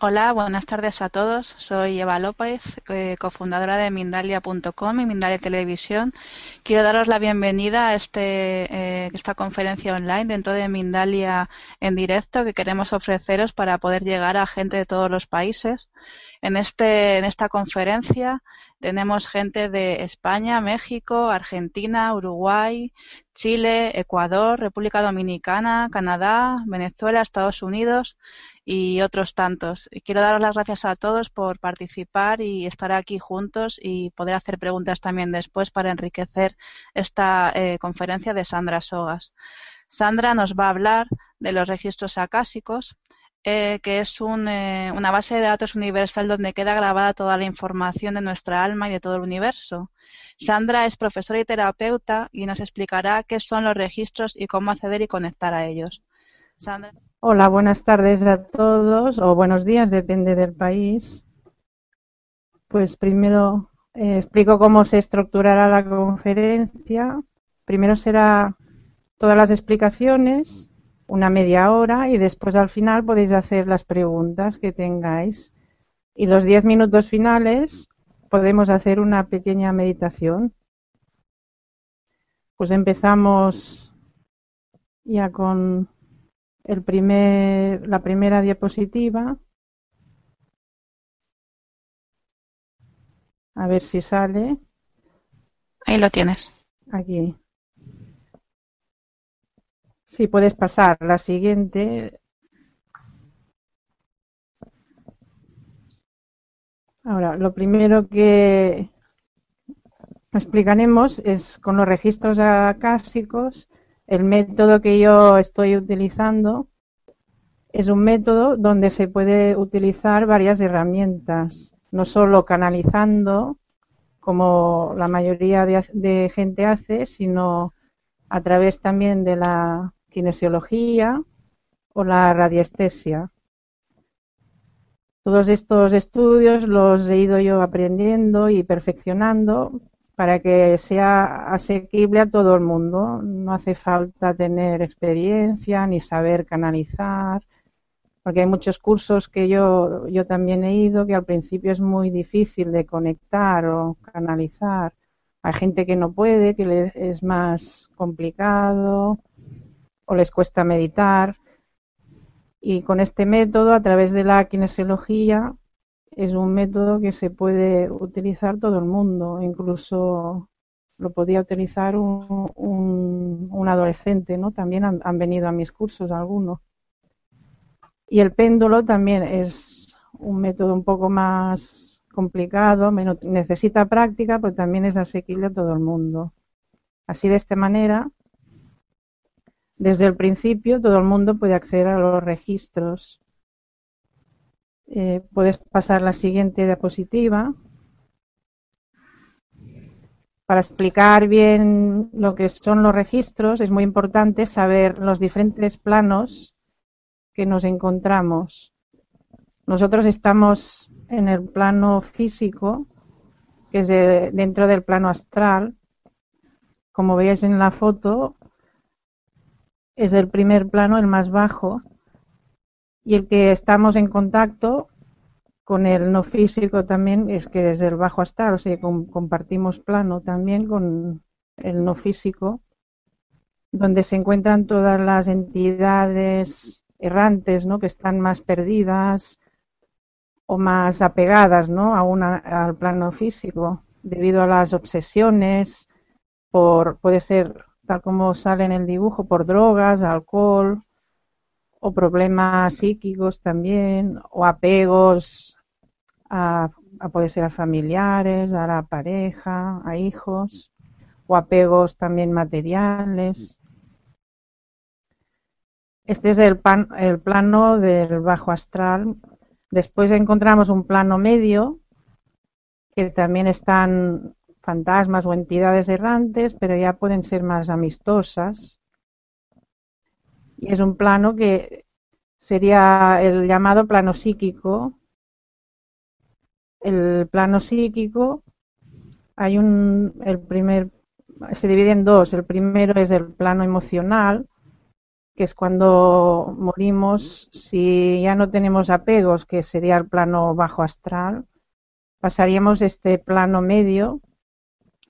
Hola, buenas tardes a todos. Soy Eva López, eh, cofundadora de Mindalia.com y Mindalia Televisión. Quiero daros la bienvenida a este, eh, esta conferencia online dentro de Mindalia en directo que queremos ofreceros para poder llegar a gente de todos los países. En, este, en esta conferencia tenemos gente de España, México, Argentina, Uruguay, Chile, Ecuador, República Dominicana, Canadá, Venezuela, Estados Unidos y otros tantos. quiero daros las gracias a todos por participar y estar aquí juntos y poder hacer preguntas también después para enriquecer esta eh, conferencia de Sandra Sogas. Sandra nos va a hablar de los registros acásicos, eh, que es eh, una base de datos universal donde queda grabada toda la información de nuestra alma y de todo el universo. Sandra es profesora y terapeuta y nos explicará qué son los registros y cómo acceder y conectar a ellos. Sandra. Hola, buenas tardes a todos o buenos días, depende del país. Pues primero eh, explico cómo se estructurará la conferencia. Primero será todas las explicaciones, una media hora y después al final podéis hacer las preguntas que tengáis. Y los diez minutos finales podemos hacer una pequeña meditación. Pues empezamos ya con el primer, la primera diapositiva. A ver si sale. Ahí lo tienes. Aquí. Sí, puedes pasar. La siguiente. Ahora, lo primero que explicaremos es con los registros acásicos el método que yo estoy utilizando es un método donde se puede utilizar varias herramientas, no solo canalizando, como la mayoría de, gente hace, sino a través también de la kinesiología o la radiestesia. Todos estos estudios los he ido yo aprendiendo y perfeccionando para que sea asequible a todo el mundo. No hace falta tener experiencia ni saber canalizar, porque hay muchos cursos que yo, yo también he ido que al principio es muy difícil de conectar o canalizar. Hay gente que no puede, que es más complicado o les cuesta meditar. Y con este método, a través de la kinesiología, es un método que se puede utilizar todo el mundo, incluso lo podía utilizar un, un, adolescente, ¿no? También han, venido a mis cursos algunos. Y el péndulo también es un método un poco más complicado, necesita práctica, pero también es asequible a todo el mundo. Así de esta manera, desde el principio todo el mundo puede acceder a los registros eh, puedes pasar la siguiente diapositiva. Para explicar bien lo que son los registros es muy importante saber los diferentes planos que nos encontramos. Nosotros estamos en el plano físico, que es dentro del plano astral. Como veis en la foto, es el primer plano, el más bajo, y el que estamos en contacto con el no físico también es que es el bajo astral, o sea, compartimos plano también con el no físico, donde se encuentran todas las entidades errantes, ¿no? Que están más perdidas o más apegadas, ¿no? A al plano físico, debido a las obsesiones, por, puede ser tal como sale en el dibujo, por drogas, alcohol, o problemas psíquicos también, o apegos a, a puede ser a familiares, a la pareja, a hijos, o apegos también materiales. Este es el, pan, el plano del bajo astral. Después encontramos un plano medio, que también están fantasmas o entidades errantes, pero ya pueden ser más amistosas. Y es un plano que sería el llamado plano psíquico. El plano psíquico, hay un, el primer, se divide en dos. El primero es el plano emocional, que es cuando morimos, si ya no tenemos apegos, que sería el plano bajo astral, pasaríamos este plano medio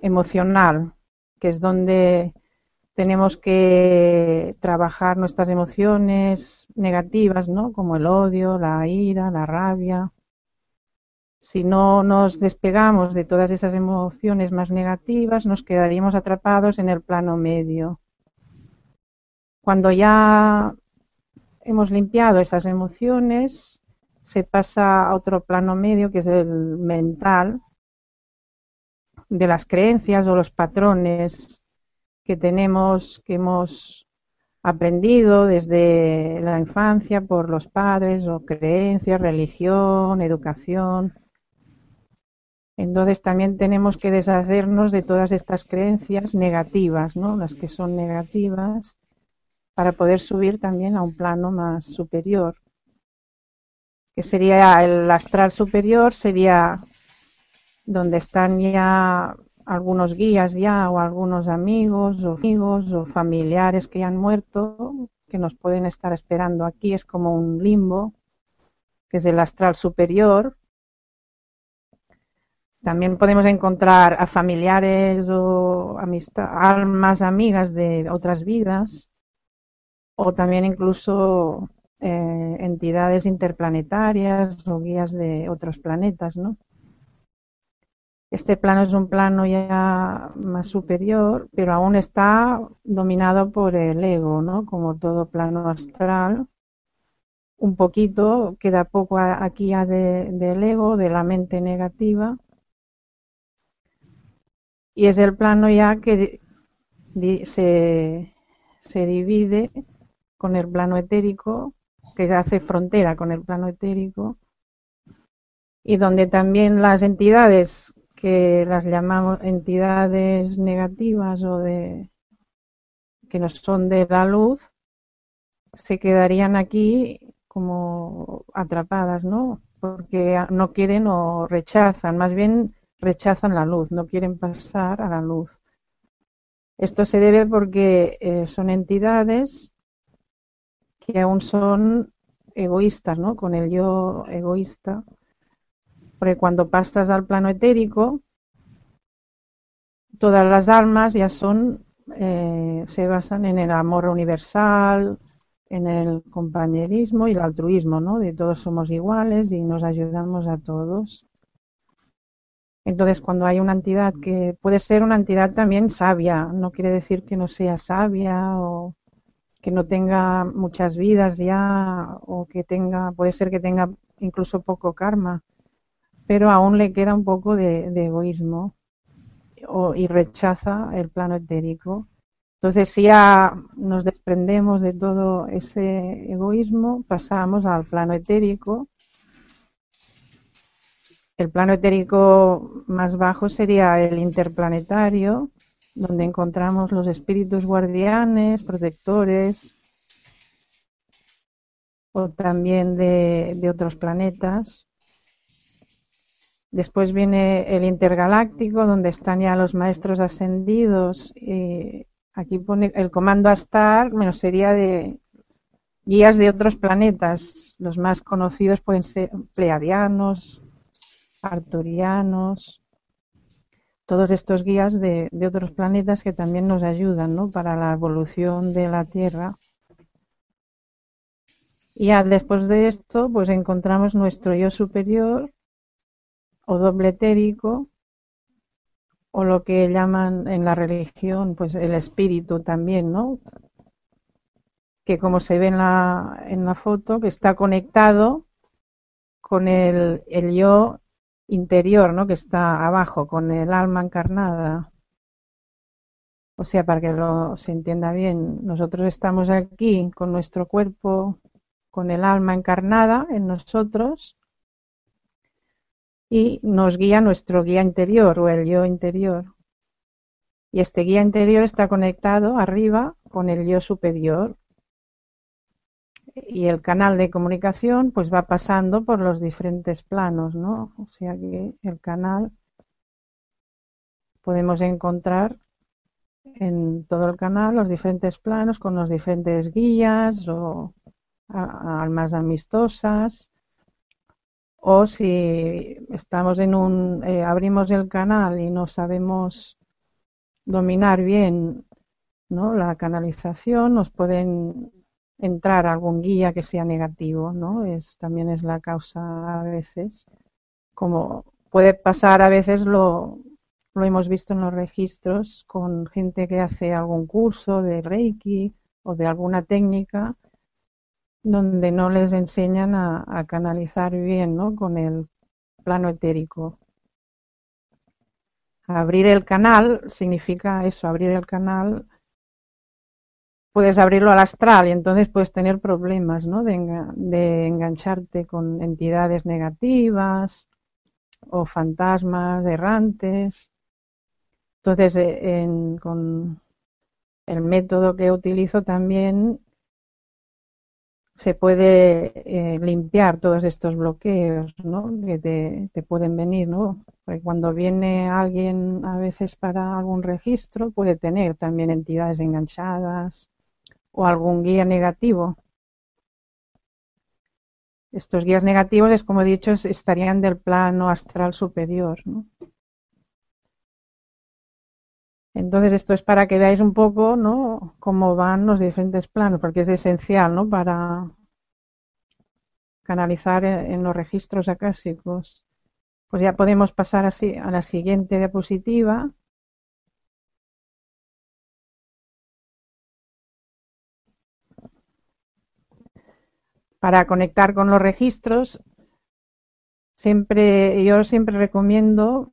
emocional, que es donde tenemos que trabajar nuestras emociones negativas, ¿no? Como el odio, la ira, la rabia. Si no nos despegamos de todas esas emociones más negativas, nos quedaríamos atrapados en el plano medio. Cuando ya hemos limpiado esas emociones, se pasa a otro plano medio que es el mental, de las creencias o los patrones que tenemos, que hemos aprendido desde la infancia por los padres o creencias, religión, educación. Entonces también tenemos que deshacernos de todas estas creencias negativas, ¿no? Las que son negativas, para poder subir también a un plano más superior. Que sería el astral superior, sería donde están ya algunos guías ya o algunos amigos o amigos o familiares que ya han muerto que nos pueden estar esperando aquí es como un limbo que es el astral superior también podemos encontrar a familiares o amistad, almas amigas de otras vidas o también incluso eh, entidades interplanetarias o guías de otros planetas, ¿no? Este plano es un plano ya más superior, pero aún está dominado por el ego, ¿no? Como todo plano astral. Un poquito, queda poco aquí del ego, de la mente negativa. Y es el plano ya que se, se divide con el plano etérico, que hace frontera con el plano etérico, y donde también las entidades que las llamamos entidades negativas o de que no son de la luz se quedarían aquí como atrapadas, ¿no? Porque no quieren o rechazan, más bien rechazan la luz, no quieren pasar a la luz. Esto se debe porque eh, son entidades que aún son egoístas, ¿no? Con el yo egoísta porque cuando pasas al plano etérico, todas las almas ya son, eh, se basan en el amor universal, en el compañerismo y el altruismo, ¿no? De todos somos iguales y nos ayudamos a todos. Entonces, cuando hay una entidad que puede ser una entidad también sabia, no quiere decir que no sea sabia o que no tenga muchas vidas ya o que tenga, puede ser que tenga incluso poco karma, pero aún le queda un poco de, egoísmo y rechaza el plano etérico. Entonces, si ya nos desprendemos de todo ese egoísmo, pasamos al plano etérico. El plano etérico más bajo sería el interplanetario, donde encontramos los espíritus guardianes, protectores, o también de otros planetas. Después viene el intergaláctico, donde están ya los maestros ascendidos. Aquí pone el comando Astar, menos sería de guías de otros planetas. Los más conocidos pueden ser pleiadianos, arturianos, todos estos guías de, de, otros planetas que también nos ayudan ¿no? para la evolución de la Tierra. Y ya después de esto, pues encontramos nuestro yo superior, o doble etérico o lo que llaman en la religión, pues el espíritu también, ¿no? Que como se ve en la, en la foto, que está conectado con el, el yo interior, ¿no? Que está abajo, con el alma encarnada. O sea, para que lo, se entienda bien, nosotros estamos aquí con nuestro cuerpo, con el alma encarnada en nosotros, y nos guía nuestro guía interior o el yo interior. Y este guía interior está conectado arriba con el yo superior. Y el canal de comunicación pues va pasando por los diferentes planos, ¿no? O sea que el canal podemos encontrar en todo el canal los diferentes planos con los diferentes guías o almas amistosas o si estamos en un, eh, abrimos el canal y no sabemos dominar bien ¿no? la canalización, nos pueden entrar algún guía que sea negativo, ¿no? Es, también es la causa a veces. Como puede pasar a veces lo, lo hemos visto en los registros con gente que hace algún curso de Reiki o de alguna técnica donde no les enseñan a, canalizar bien ¿no? con el plano etérico. Abrir el canal significa eso, abrir el canal, puedes abrirlo al astral y entonces puedes tener problemas ¿no? de, engancharte con entidades negativas o fantasmas errantes. Entonces, eh, con el método que utilizo también se puede eh, limpiar todos estos bloqueos ¿no? que te, pueden venir. ¿no? Cuando viene alguien a veces para algún registro puede tener también entidades enganchadas o algún guía negativo. Estos guías negativos, como he dicho, estarían del plano astral superior. Entonces esto es para que veáis un poco, ¿no? Cómo van los diferentes planos, porque es esencial, ¿no? Para canalizar en, los registros acásicos. Pues ya podemos pasar así a la siguiente diapositiva. Para conectar con los registros, siempre, yo siempre recomiendo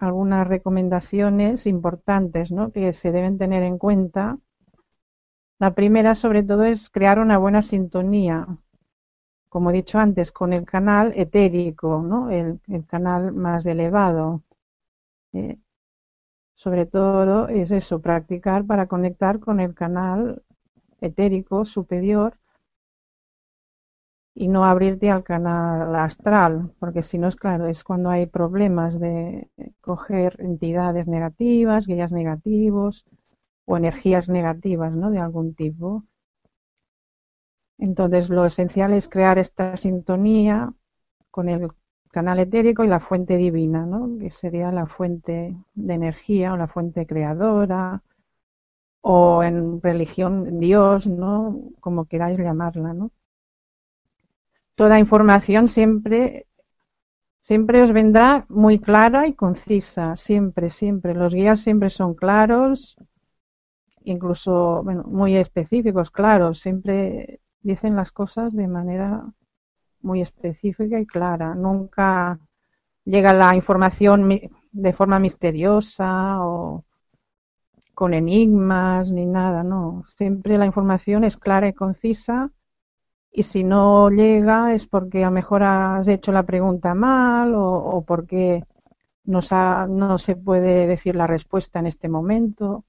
algunas recomendaciones importantes ¿no? que se deben tener en cuenta. La primera, sobre todo, es crear una buena sintonía, como he dicho antes, con el canal etérico, ¿no? el, canal más elevado. Eh, sobre todo es eso, practicar para conectar con el canal etérico superior y no abrirte al canal astral, porque si no es claro, es cuando hay problemas de coger entidades negativas, guías negativos o energías negativas, ¿no? De algún tipo. Entonces, lo esencial es crear esta sintonía con el canal etérico y la fuente divina, ¿no? Que sería la fuente de energía o la fuente creadora o en religión Dios, ¿no? Como queráis llamarla, ¿no? Toda información siempre, siempre os vendrá muy clara y concisa, siempre, siempre. Los guías siempre son claros, incluso muy específicos, claros, siempre dicen las cosas de manera muy específica y clara. Nunca llega la información de forma misteriosa o con enigmas ni nada, no. Siempre la información es clara y concisa y si no llega es porque a lo mejor has hecho la pregunta mal o, porque no, no se puede decir la respuesta en este momento.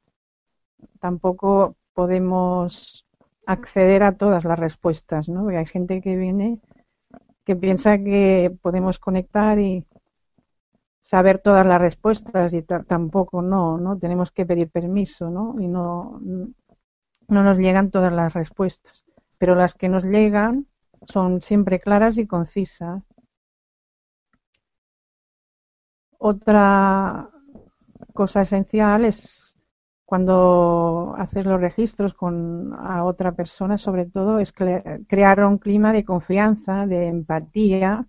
Tampoco podemos acceder a todas las respuestas, ¿no? hay gente que viene que piensa que podemos conectar y saber todas las respuestas y tampoco no, ¿no? Tenemos que pedir permiso, ¿no? Y no, no nos llegan todas las respuestas pero las que nos llegan son siempre claras y concisas. Otra cosa esencial es cuando haces los registros con otra persona, sobre todo, es crear un clima de confianza, de empatía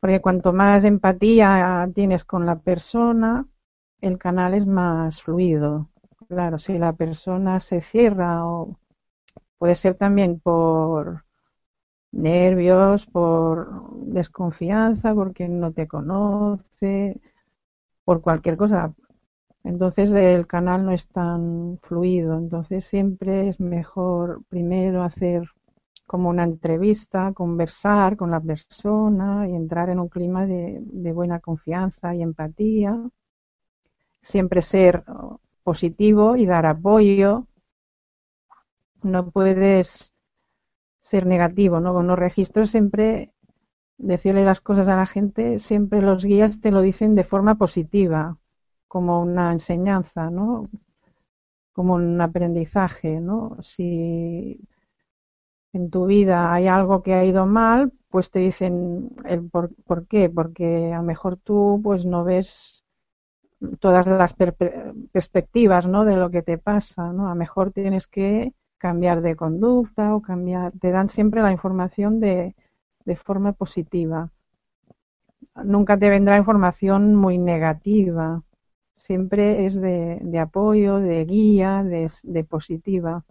Porque cuanto más empatía tienes con la persona, el canal es más fluido. Claro, si la persona se cierra o puede ser también por nervios, por desconfianza, porque no te conoce, por cualquier cosa. Entonces el canal no es tan fluido. Entonces siempre es mejor primero hacer como una entrevista, conversar con la persona y entrar en un clima de, buena confianza y empatía. Siempre ser positivo y dar apoyo. No puedes ser negativo, ¿no? Con los registros siempre decirle las cosas a la gente, siempre los guías te lo dicen de forma positiva, como una enseñanza, ¿no? Como un aprendizaje, ¿no? Si en tu vida hay algo que ha ido mal, pues te dicen el por, qué, porque a lo mejor tú pues no ves todas las perspectivas, ¿no? De lo que te pasa, ¿no? A lo mejor tienes que cambiar de conducta o cambiar, te dan siempre la información de, forma positiva. Nunca te vendrá información muy negativa, siempre es de, de apoyo, de guía, de, de positiva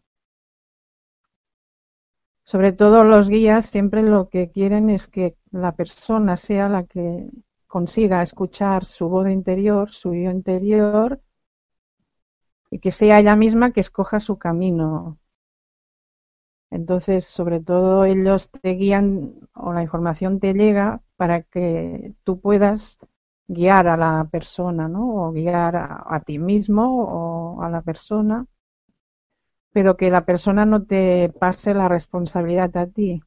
sobre todo los guías siempre lo que quieren es que la persona sea la que consiga escuchar su voz interior, su yo interior, y que sea ella misma que escoja su camino. Entonces, sobre todo ellos te guían o la información te llega para que tú puedas guiar a la persona, ¿no? O guiar a, a ti mismo o a la persona pero que la persona no te pase la responsabilidad a ti.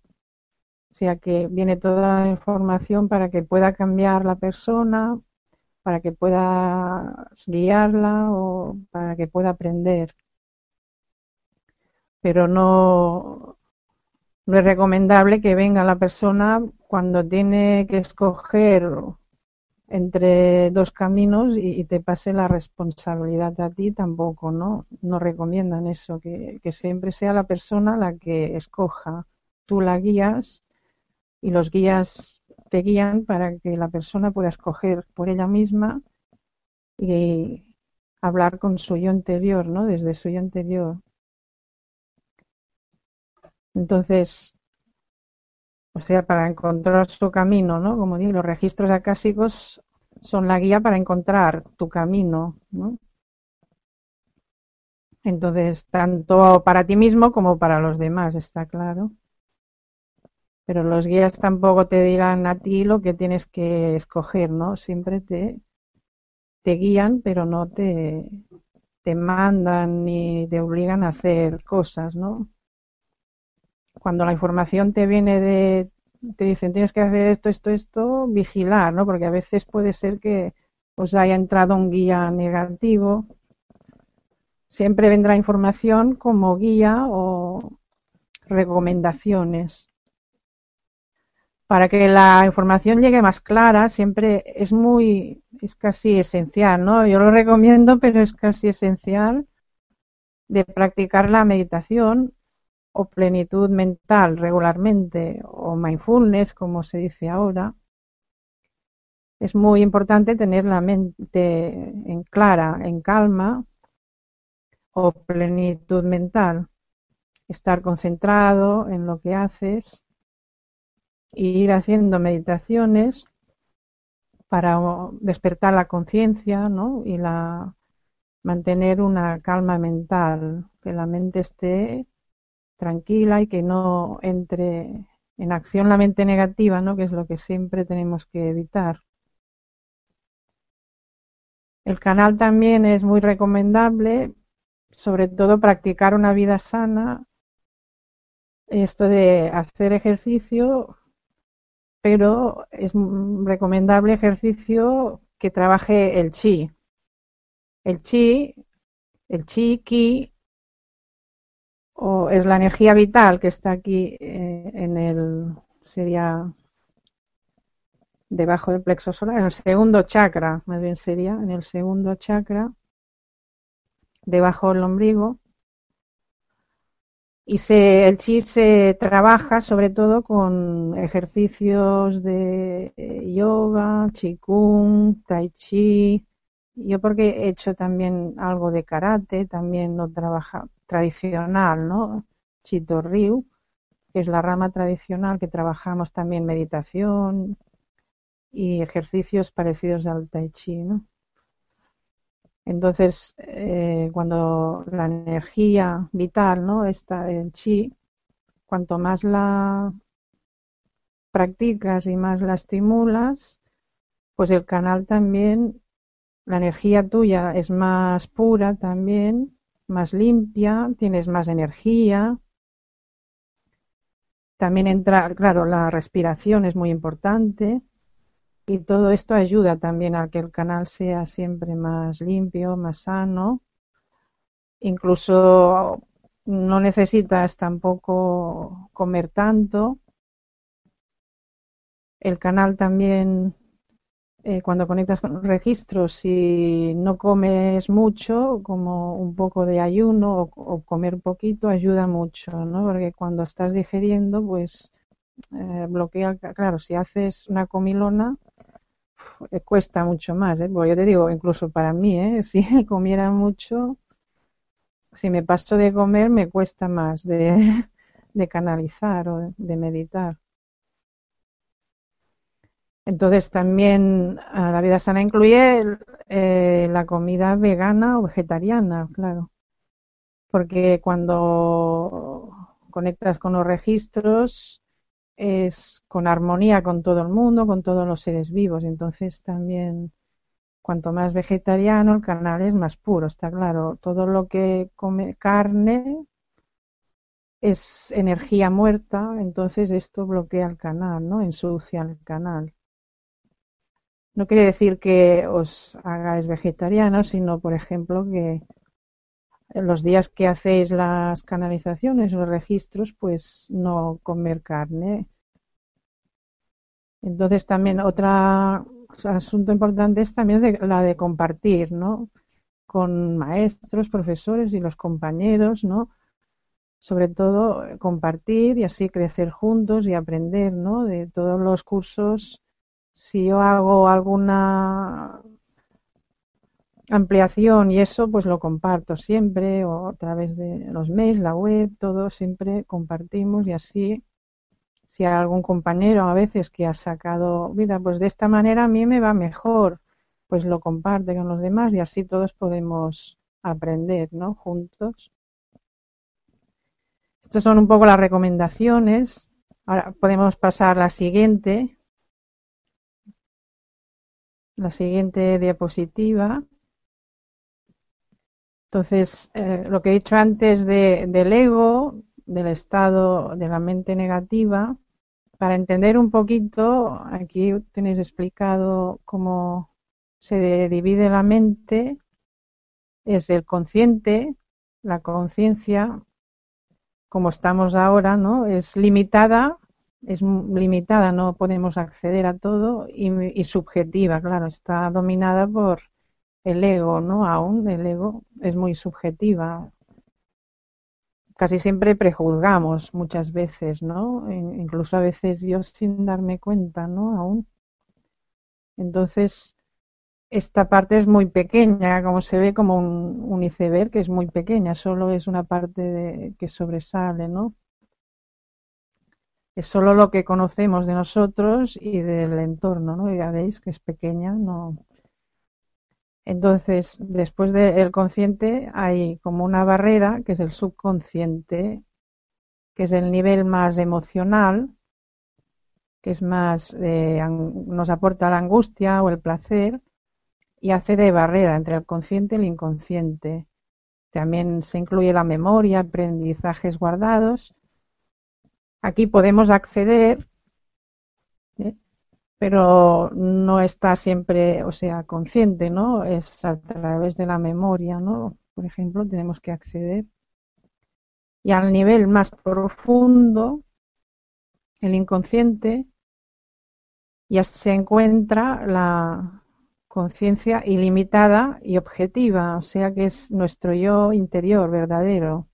O sea que viene toda la información para que pueda cambiar la persona, para que pueda guiarla o para que pueda aprender. Pero no, es recomendable que venga la persona cuando tiene que escoger entre dos caminos y, te pase la responsabilidad a ti tampoco, ¿no? No recomiendan eso, que, siempre sea la persona la que escoja. Tú la guías y los guías te guían para que la persona pueda escoger por ella misma y hablar con su yo interior, ¿no? Desde su yo interior. Entonces, o sea, para encontrar su camino, ¿no? Como digo, los registros acásicos son la guía para encontrar tu camino, ¿no? Entonces, tanto para ti mismo como para los demás, está claro. Pero los guías tampoco te dirán a ti lo que tienes que escoger, ¿no? Siempre te, te guían, pero no te, te mandan ni te obligan a hacer cosas, ¿no? Cuando la información te viene de, te dicen tienes que hacer esto, esto, esto, vigilar, ¿no? Porque a veces puede ser que os haya entrado un guía negativo. Siempre vendrá información como guía o recomendaciones. Para que la información llegue más clara, siempre es muy, es casi esencial, ¿no? Yo lo recomiendo, pero es casi esencial de practicar la meditación o plenitud mental regularmente o mindfulness, como se dice ahora, es muy importante tener la mente en clara, en calma o plenitud mental, estar concentrado en lo que haces e ir haciendo meditaciones para despertar la conciencia ¿no? y la mantener una calma mental, que la mente esté tranquila y que no entre en acción la mente negativa, ¿no? que es lo que siempre tenemos que evitar. El canal también es muy recomendable, sobre todo practicar una vida sana, esto de hacer ejercicio, pero es recomendable ejercicio que trabaje el chi. El chi, el chi, ki, o es la energía vital que está aquí eh, en el sería debajo del plexo solar, en el segundo chakra, más bien sería en el segundo chakra, debajo del ombligo. y se, el chi se trabaja sobre todo con ejercicios de eh, yoga, qigong, tai chi. Yo porque he hecho también algo de karate, también lo trabaja tradicional, ¿no? Chito Ryu, que es la rama tradicional que trabajamos también meditación y ejercicios parecidos al tai chi, ¿no? Entonces, eh, cuando la energía vital, ¿no? Está el chi, cuanto más la practicas y más la estimulas, pues el canal también, la energía tuya es más pura también, más limpia, tienes más energía. También entra, claro, la respiración es muy importante. Y todo esto ayuda también a que el canal sea siempre más limpio, más sano. Incluso no necesitas tampoco comer tanto. El canal también, eh, cuando conectas con registros, si no comes mucho, como un poco de ayuno o, o comer poquito, ayuda mucho, ¿no? Porque cuando estás digeriendo, pues eh, bloquea, claro, si haces una comilona, eh, cuesta mucho más, ¿eh? yo te digo, incluso para mí, ¿eh? si comiera mucho, si me paso de comer, me cuesta más de canalizar o de meditar. Entonces también la vida sana incluye eh, la comida vegana o vegetariana, claro. Porque cuando conectas con los registros, es con armonía con todo el mundo, con todos los seres vivos. Entonces también, cuanto más vegetariano, el canal es más puro, está claro. Todo lo que come carne es energía muerta, entonces esto bloquea el canal, ¿no? Ensucia el canal. No quiere decir que os hagáis vegetarianos, sino, por ejemplo, que los días que hacéis las canalizaciones, los registros, pues no comer carne. Entonces también otro asunto importante es también la de compartir, ¿no? Con maestros, profesores y los compañeros, ¿no? Sobre todo compartir y así crecer juntos y aprender, ¿no? De todos los cursos. Si yo hago alguna ampliación y eso pues lo comparto siempre o a través de los mails, la web, todo siempre compartimos y así si hay algún compañero a veces que ha sacado, mira, pues de esta manera a mí me va mejor, pues lo comparte con los demás y así todos podemos aprender, ¿no? Juntos. Estas son un poco las recomendaciones. Ahora podemos pasar a la siguiente. La siguiente diapositiva. Entonces, eh, lo que he dicho antes de, del ego, del estado de la mente negativa, para entender un poquito, aquí tenéis explicado cómo se divide la mente, es el consciente, la conciencia, como estamos ahora, ¿no? Es limitada, es limitada, no podemos acceder a todo y, subjetiva, claro, está dominada por el ego, ¿no? Aún el ego es muy subjetiva. Casi siempre prejuzgamos muchas veces, ¿no? Incluso a veces yo sin darme cuenta, ¿no? Aún. Entonces, esta parte es muy pequeña, como se ve como un, iceberg que es muy pequeña, solo es una parte de, que sobresale, ¿no? Es solo lo que conocemos de nosotros y del entorno, ¿no? Ya veis que es pequeña, no, entonces, después del consciente hay como una barrera que es el subconsciente, que es el nivel más emocional, que es más, eh, nos aporta la angustia o el placer y hace de barrera entre el consciente y el inconsciente. También se incluye la memoria, aprendizajes guardados. Aquí podemos acceder ¿eh? pero no está siempre, o sea, consciente, ¿no? Es a través de la memoria, ¿no? Por ejemplo, tenemos que acceder. Y al nivel más profundo, el inconsciente, ya se encuentra la conciencia ilimitada y objetiva, o sea que es nuestro yo interior verdadero.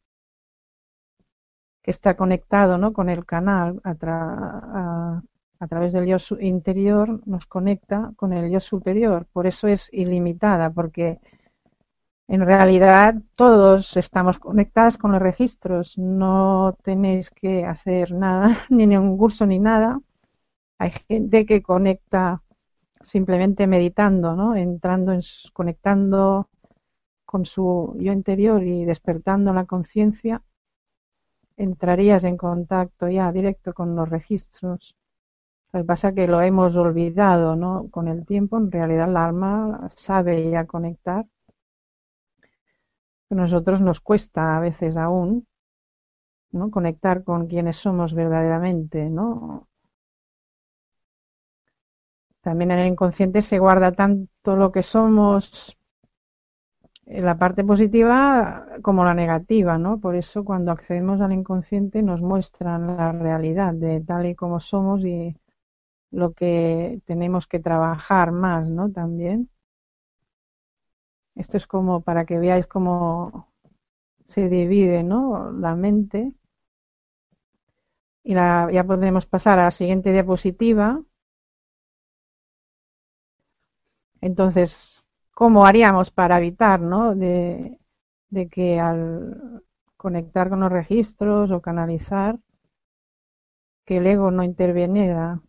Que está conectado ¿no? con el canal a, través del yo interior, nos conecta con el yo superior. Por eso es ilimitada, porque en realidad todos estamos conectados con los registros. No tenéis que hacer nada, ni ningún curso ni nada. Hay gente que conecta simplemente meditando, ¿no? Entrando, en, conectando con su yo interior y despertando la conciencia, entrarías en contacto ya directo con los registros. Lo que pasa es que lo hemos olvidado, ¿no? Con el tiempo, en realidad el alma sabe ya conectar. A nosotros nos cuesta a veces aún, ¿no? Conectar con quienes somos verdaderamente, ¿no? También en el inconsciente se guarda tanto lo que somos, la parte positiva como la negativa, ¿no? Por eso cuando accedemos al inconsciente nos muestran la realidad de tal y como somos y lo que tenemos que trabajar más, ¿no? También. Esto es como para que veáis cómo se divide, ¿no? La mente. Y la, ya podemos pasar a la siguiente diapositiva. Entonces, ¿cómo haríamos para evitar, ¿no? De, que al conectar con los registros o canalizar, que el ego no interviniera.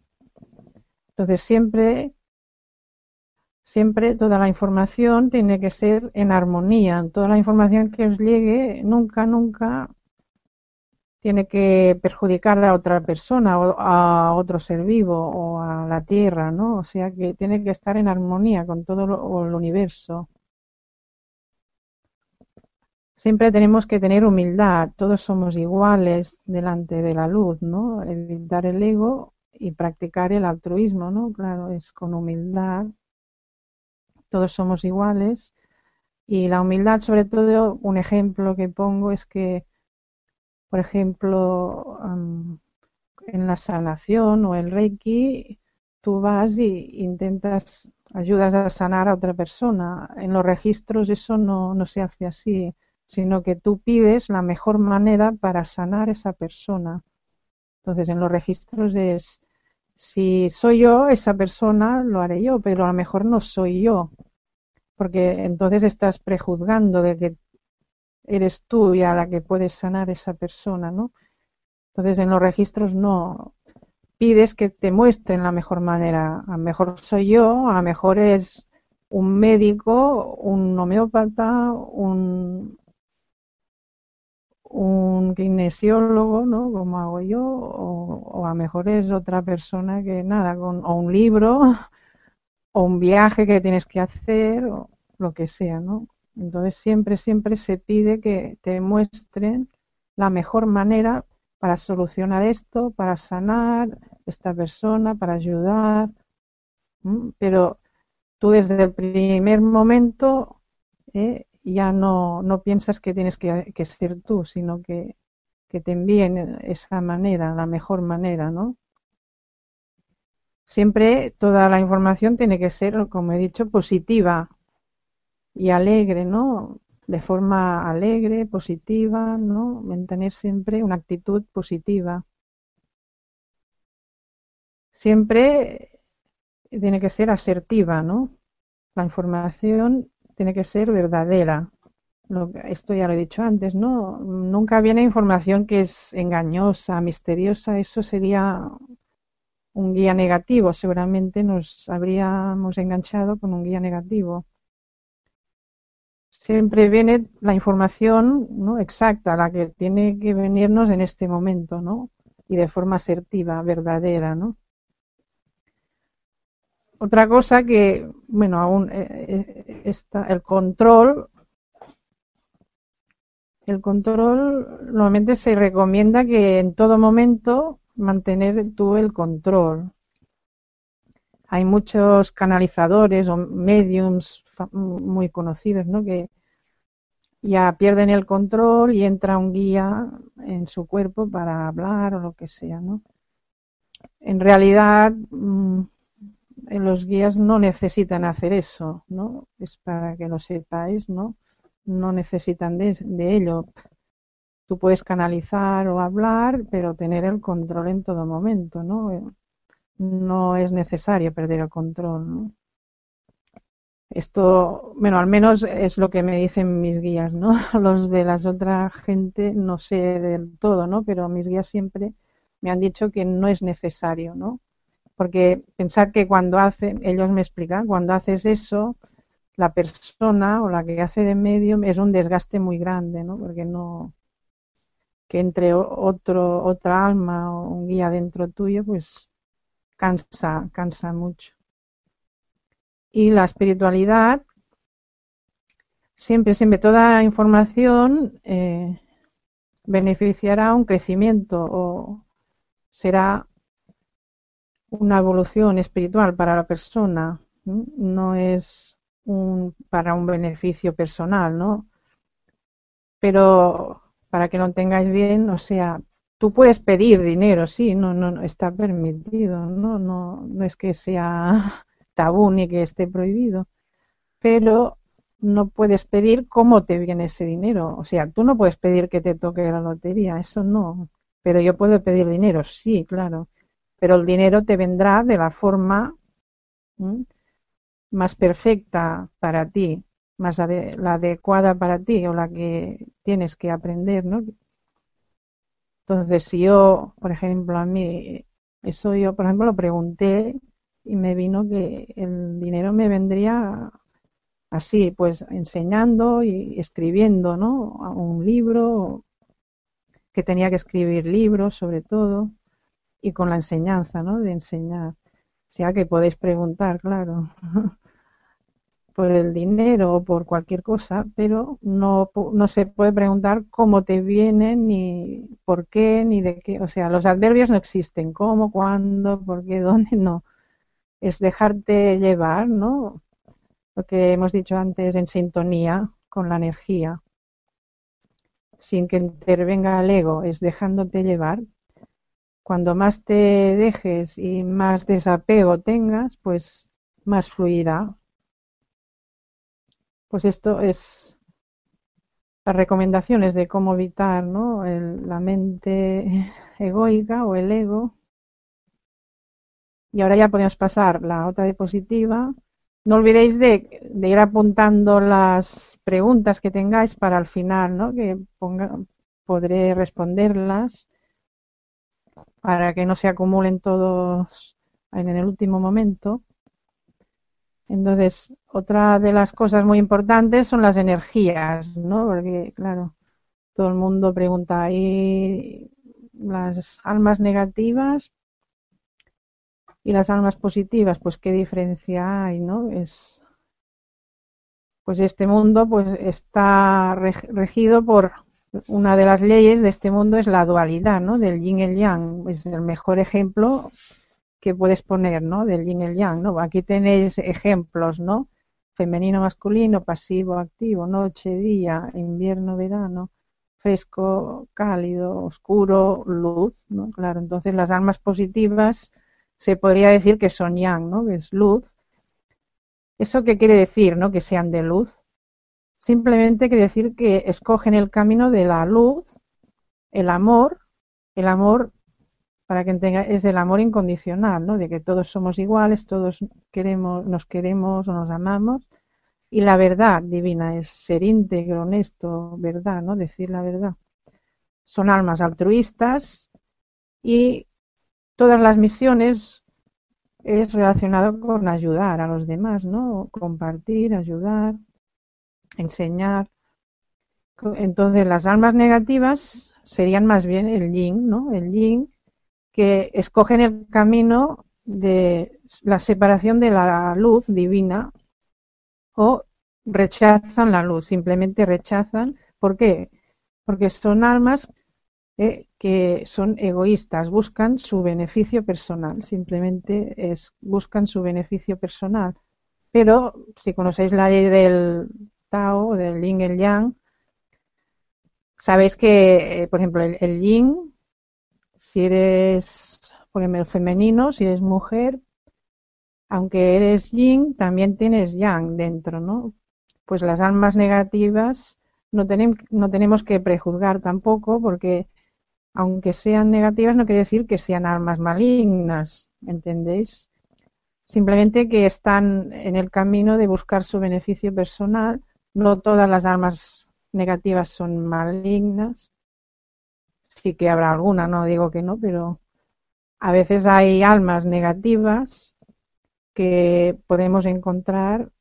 Entonces, siempre, siempre toda la información tiene que ser en armonía. Toda la información que os llegue nunca, nunca tiene que perjudicar a otra persona o a otro ser vivo o a la tierra, ¿no? O sea que tiene que estar en armonía con todo el universo. Siempre tenemos que tener humildad, todos somos iguales delante de la luz, ¿no? Evitar el ego y practicar el altruismo, ¿no? Claro, es con humildad, todos somos iguales y la humildad, sobre todo, un ejemplo que pongo es que por ejemplo, en la sanación o el Reiki, tú vas y intentas, ayudas a sanar a otra persona. En los registros eso no, no se hace así, sino que tú pides la mejor manera para sanar a esa persona. Entonces, en los registros es, si soy yo, esa persona lo haré yo, pero a lo mejor no soy yo, porque entonces estás prejuzgando de que eres tú ya la que puedes sanar esa persona, ¿no? Entonces en los registros no pides que te muestren la mejor manera. A lo mejor soy yo, a lo mejor es un médico, un homeópata, un, un kinesiólogo, ¿no? Como hago yo, o, a lo mejor es otra persona que nada, con, o un libro, o un viaje que tienes que hacer, o lo que sea, ¿no? Entonces siempre, siempre se pide que te muestren la mejor manera para solucionar esto, para sanar esta persona, para ayudar. Pero tú desde el primer momento eh, ya no, no piensas que tienes que, ser tú, sino que, que te envíen esa manera, la mejor manera, ¿no? Siempre toda la información tiene que ser, como he dicho, positiva, y alegre, ¿no? De forma alegre, positiva, ¿no? Mantener siempre una actitud positiva. Siempre tiene que ser asertiva, ¿no? La información tiene que ser verdadera. esto ya lo he dicho antes, ¿no? Nunca viene información que es engañosa, misteriosa, eso sería un guía negativo, seguramente nos habríamos enganchado con un guía negativo siempre viene la información ¿no? exacta, la que tiene que venirnos en este momento, ¿no? Y de forma asertiva, verdadera, ¿no? Otra cosa que, bueno, aún eh, eh, está el control. El control normalmente se recomienda que en todo momento mantener tú el control. Hay muchos canalizadores o mediums muy conocidos, ¿no? Que ya pierden el control y entra un guía en su cuerpo para hablar o lo que sea, ¿no? En realidad, mm, los guías no necesitan hacer eso, ¿no? Es para que lo sepáis, ¿no? No necesitan de, de ello. tú puedes canalizar o hablar, pero tener el control en todo momento, ¿no? No es necesario perder el control, ¿no? Esto, bueno, al menos es lo que me dicen mis guías, ¿no? Los de las otras gente no sé del todo, ¿no? Pero mis guías siempre me han dicho que no es necesario, ¿no? Porque pensar que cuando hace, ellos me explican, cuando haces eso, la persona o la que hace de medio es un desgaste muy grande, ¿no? Porque no que entre otro otra alma o un guía dentro tuyo, pues cansa, cansa mucho. Y la espiritualidad, siempre, siempre, toda información eh, beneficiará un crecimiento o será una evolución espiritual para la persona, no es un, para un beneficio personal, ¿no? Pero para que lo tengáis bien, o sea, tú puedes pedir dinero, sí, no, no, no está permitido, no, no, no es que sea tabú ni que esté prohibido, pero no puedes pedir cómo te viene ese dinero, o sea, tú no puedes pedir que te toque la lotería, eso no, pero yo puedo pedir dinero, sí, claro, pero el dinero te vendrá de la forma más perfecta para ti, más la adecuada para ti o la que tienes que aprender, ¿no? Entonces, si yo, por ejemplo, a mí, eso yo, por ejemplo, lo pregunté y me vino que el dinero me vendría así, pues enseñando y escribiendo, ¿no? Un libro, que tenía que escribir libros sobre todo, y con la enseñanza, ¿no? De enseñar. O sea que podéis preguntar, claro. por el dinero o por cualquier cosa, pero no, no se puede preguntar cómo te vienen, ni por qué, ni de qué. O sea, los adverbios no existen. ¿Cómo, cuándo, por qué, dónde? No. Es dejarte llevar, ¿no? Lo que hemos dicho antes, en sintonía con la energía, sin que intervenga el ego, es dejándote llevar. Cuando más te dejes y más desapego tengas, pues más fluirá pues esto es las recomendaciones de cómo evitar ¿no? la mente egoica o el ego. Y ahora ya podemos pasar la otra diapositiva. No olvidéis de, ir apuntando las preguntas que tengáis para el final, ¿no? que ponga, podré responderlas para que no se acumulen todos en el último momento. Entonces, otra de las cosas muy importantes son las energías, ¿no? Porque, claro, todo el mundo pregunta, ahí las almas negativas y las almas positivas? Pues, ¿qué diferencia hay, no? Es, pues este mundo pues está regido por una de las leyes de este mundo es la dualidad, ¿no? Del yin y el yang. Es el mejor ejemplo que puedes poner, ¿no? Del yin y el yang, ¿no? Aquí tenéis ejemplos, ¿no? Femenino, masculino, pasivo, activo, noche, día, invierno, verano, fresco, cálido, oscuro, luz, ¿no? Claro, entonces las almas positivas se podría decir que son yang, ¿no? Que es luz. ¿Eso qué quiere decir, no? Que sean de luz. Simplemente quiere decir que escogen el camino de la luz, el amor, el amor para que tenga, es el amor incondicional, ¿no? De que todos somos iguales, todos queremos, nos queremos o nos amamos. Y la verdad divina es ser íntegro, honesto, verdad, ¿no? Decir la verdad. Son almas altruistas y todas las misiones es relacionado con ayudar a los demás, ¿no? Compartir, ayudar, enseñar. Entonces las almas negativas serían más bien el yin, ¿no? El yin que escogen el camino de la separación de la luz divina o rechazan la luz, simplemente rechazan. ¿Por qué? Porque son almas eh, que son egoístas, buscan su beneficio personal, simplemente es, buscan su beneficio personal. Pero si conocéis la ley del Tao, del Yin y el Yang, sabéis que, eh, por ejemplo, el, el Yin si eres, por ejemplo, femenino, si eres mujer, aunque eres yin, también tienes yang dentro, ¿no? Pues las almas negativas no, no tenemos que prejuzgar tampoco porque aunque sean negativas no quiere decir que sean almas malignas, ¿entendéis? Simplemente que están en el camino de buscar su beneficio personal. No todas las almas negativas son malignas. Sí que habrá alguna, no digo que no, pero a veces hay almas negativas que podemos encontrar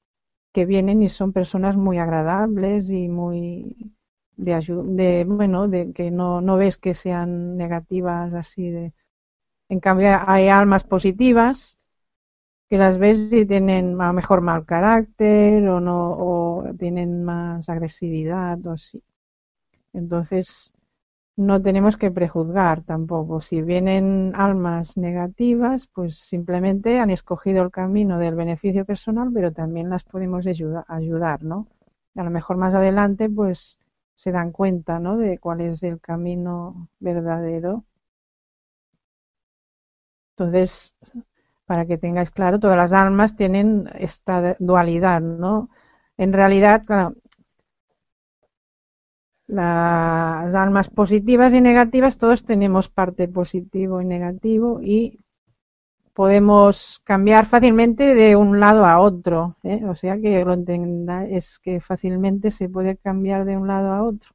que vienen y son personas muy agradables y muy de, de bueno, de que no, no ves que sean negativas así de en cambio hay almas positivas que las ves y tienen mejor mal carácter o no o tienen más agresividad o así. Entonces no tenemos que prejuzgar tampoco. Si vienen almas negativas, pues simplemente han escogido el camino del beneficio personal, pero también las podemos ayudar, ¿no? A lo mejor más adelante, pues se dan cuenta, ¿no? De cuál es el camino verdadero. Entonces, para que tengáis claro, todas las almas tienen esta dualidad, ¿no? En realidad, claro, las almas positivas y negativas, todos tenemos parte positivo y negativo y podemos cambiar fácilmente de un lado a otro. ¿eh? O sea que lo entienda es que fácilmente se puede cambiar de un lado a otro.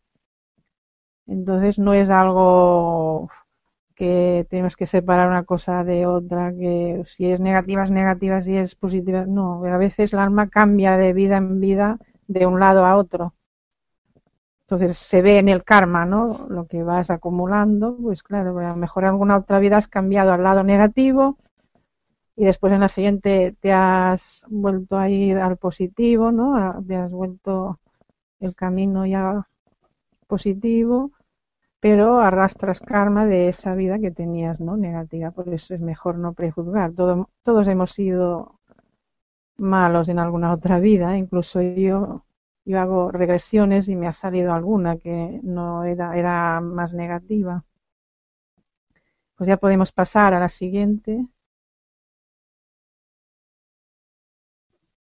Entonces no es algo que tenemos que separar una cosa de otra, que si es negativa es negativa, si es positiva, no. A veces el alma cambia de vida en vida de un lado a otro. Entonces se ve en el karma, ¿no? Lo que vas acumulando, pues claro, a lo mejor en alguna otra vida has cambiado al lado negativo y después en la siguiente te has vuelto a ir al positivo, ¿no? Te has vuelto el camino ya positivo, pero arrastras karma de esa vida que tenías, ¿no? Negativa, por eso es mejor no prejuzgar. todos hemos sido malos en alguna otra vida, incluso yo yo hago regresiones y me ha salido alguna que no era, era más negativa. Pues ya podemos pasar a la siguiente.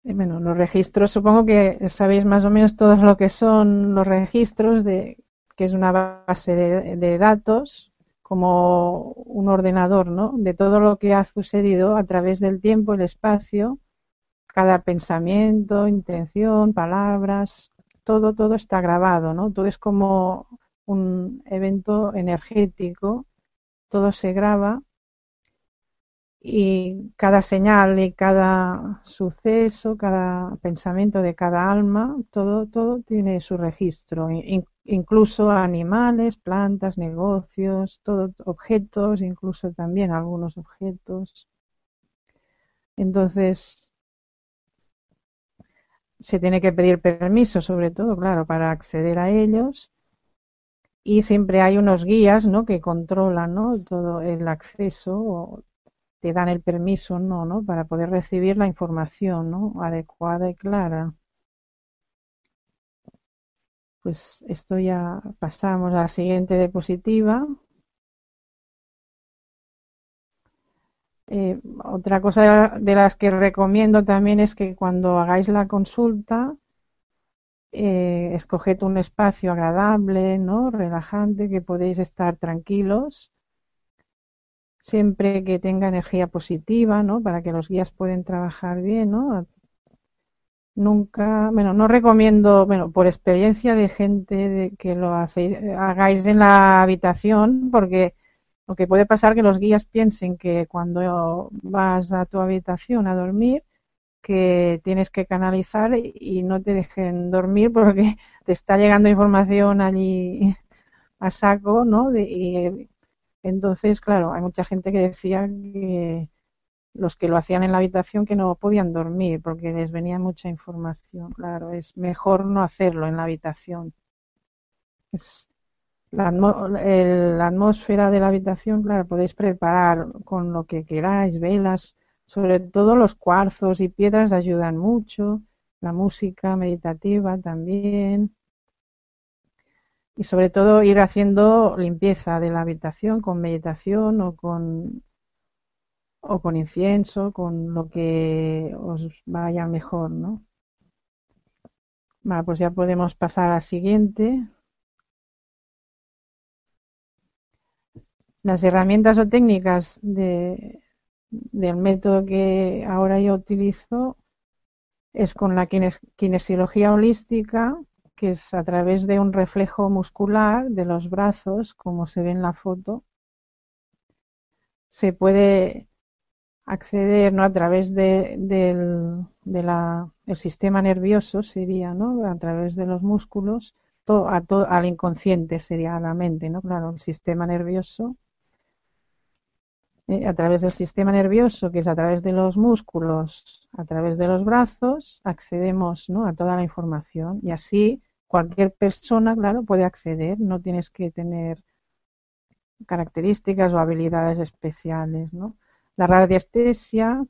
Eh, bueno, los registros, supongo que sabéis más o menos todo lo que son los registros, de, que es una base de, de datos, como un ordenador, ¿no? De todo lo que ha sucedido a través del tiempo, el espacio, cada pensamiento, intención, palabras, todo, todo está grabado, ¿no? Todo es como un evento energético, todo se graba y cada señal y cada suceso, cada pensamiento de cada alma, todo, todo tiene su registro, incluso animales, plantas, negocios, todo, objetos, incluso también algunos objetos. Entonces, se tiene que pedir permiso, sobre todo, claro, para acceder a ellos. Y siempre hay unos guías, ¿no? Que controlan, ¿no? Todo el acceso, o te dan el permiso, ¿no? ¿no? Para poder recibir la información, ¿no? Adecuada y clara. Pues esto ya pasamos a la siguiente diapositiva. Eh, otra cosa de las que recomiendo también es que cuando hagáis la consulta, eh, escoged un espacio agradable, ¿no? relajante, que podéis estar tranquilos, siempre que tenga energía positiva, ¿no? para que los guías puedan trabajar bien. ¿no? Nunca, bueno, no recomiendo, bueno, por experiencia de gente de que lo hacéis, hagáis en la habitación, porque lo que puede pasar que los guías piensen que cuando vas a tu habitación a dormir, que tienes que canalizar y no te dejen dormir porque te está llegando información allí a saco, ¿no? y, entonces, claro, hay mucha gente que decía que los que lo hacían en la habitación que no podían dormir porque les venía mucha información. Claro, es mejor no hacerlo en la habitación. Es, la, atmósfera de la habitación, claro, podéis preparar con lo que queráis, velas, sobre todo los cuarzos y piedras ayudan mucho, la música meditativa también. Y sobre todo ir haciendo limpieza de la habitación con meditación o con o con incienso, con lo que os vaya mejor, ¿no? Vale, pues ya podemos pasar a la siguiente. Las herramientas o técnicas de, del método que ahora yo utilizo es con la kinesiología holística, que es a través de un reflejo muscular de los brazos, como se ve en la foto. Se puede acceder ¿no? a través de, del, sistema nervioso, sería, ¿no? a través de los músculos, a al inconsciente sería la mente, ¿no? Claro, el sistema nervioso eh, a través del sistema nervioso, que es a través de los músculos, a través de los brazos, accedemos ¿no? a toda la información y así cualquier persona, claro, puede acceder, no tienes que tener características o habilidades especiales, ¿no? La radiestesia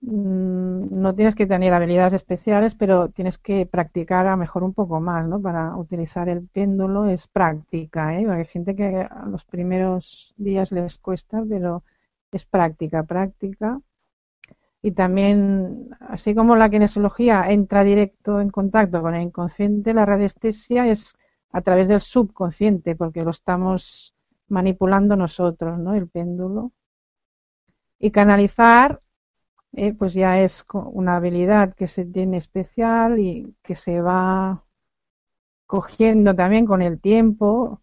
mm, no tienes que tener habilidades especiales, pero tienes que practicar a mejor un poco más, ¿no? Para utilizar el péndulo es práctica, ¿eh? Hay gente que a los primeros días les cuesta, pero es práctica, práctica. Y también, así como la kinesiología entra directo en contacto con el inconsciente, la radiestesia es a través del subconsciente, porque lo estamos manipulando nosotros, ¿no? El péndulo. Y canalizar, eh, pues ya es una habilidad que se tiene especial y que se va cogiendo también con el tiempo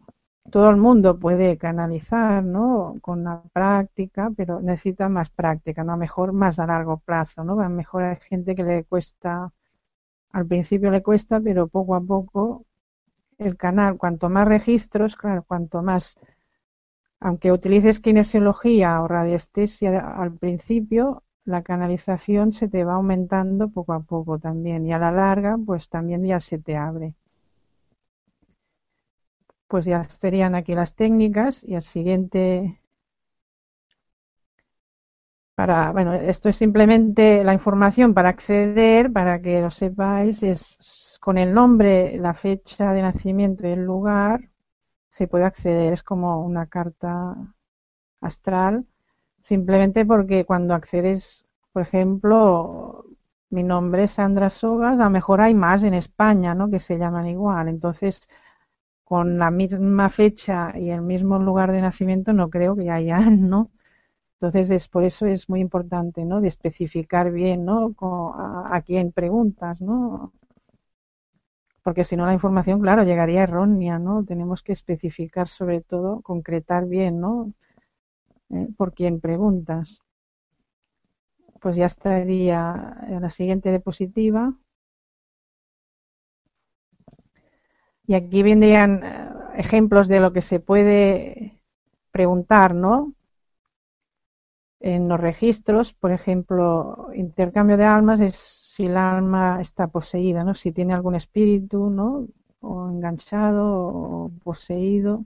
todo el mundo puede canalizar, ¿no? Con la práctica, pero necesita más práctica, ¿no? A mejor más a largo plazo, ¿no? A mejor hay gente que le cuesta, al principio le cuesta, pero poco a poco el canal, cuanto más registros, claro, cuanto más, aunque utilices kinesiología o radiestesia al principio, la canalización se te va aumentando poco a poco también y a la larga, pues también ya se te abre pues ya serían aquí las técnicas y el siguiente para, bueno, esto es simplemente la información para acceder, para que lo sepáis, es con el nombre, la fecha de nacimiento y el lugar, se puede acceder, es como una carta astral, simplemente porque cuando accedes, por ejemplo, mi nombre es Sandra Sogas, a lo mejor hay más en España, ¿no? Que se llaman igual, entonces con la misma fecha y el mismo lugar de nacimiento no creo que haya, ¿no? Entonces, es, por eso es muy importante, ¿no? De especificar bien, ¿no? A, quién preguntas, ¿no? Porque si no la información, claro, llegaría errónea, ¿no? Tenemos que especificar sobre todo, concretar bien, ¿no? ¿Eh? Por quién preguntas. Pues ya estaría la siguiente diapositiva. Y aquí vendrían eh, ejemplos de lo que se puede preguntar, ¿no? En los registros, por ejemplo, intercambio de almas es si el alma está poseída, ¿no? Si tiene algún espíritu, ¿no? O enganchado o poseído.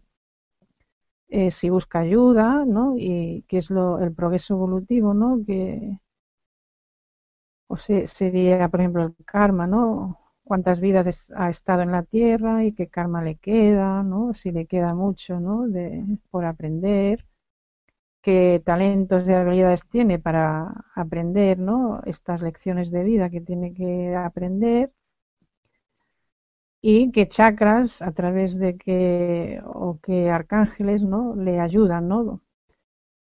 Eh, si busca ayuda, ¿no? Y qué es lo, el progreso evolutivo, ¿no? Que, o sería, por ejemplo, el karma, ¿no? Cuántas vidas ha estado en la tierra y qué karma le queda, ¿no? Si le queda mucho, ¿no? De, por aprender, qué talentos y habilidades tiene para aprender, ¿no? Estas lecciones de vida que tiene que aprender y qué chakras a través de qué o qué arcángeles, ¿no? Le ayudan, ¿no?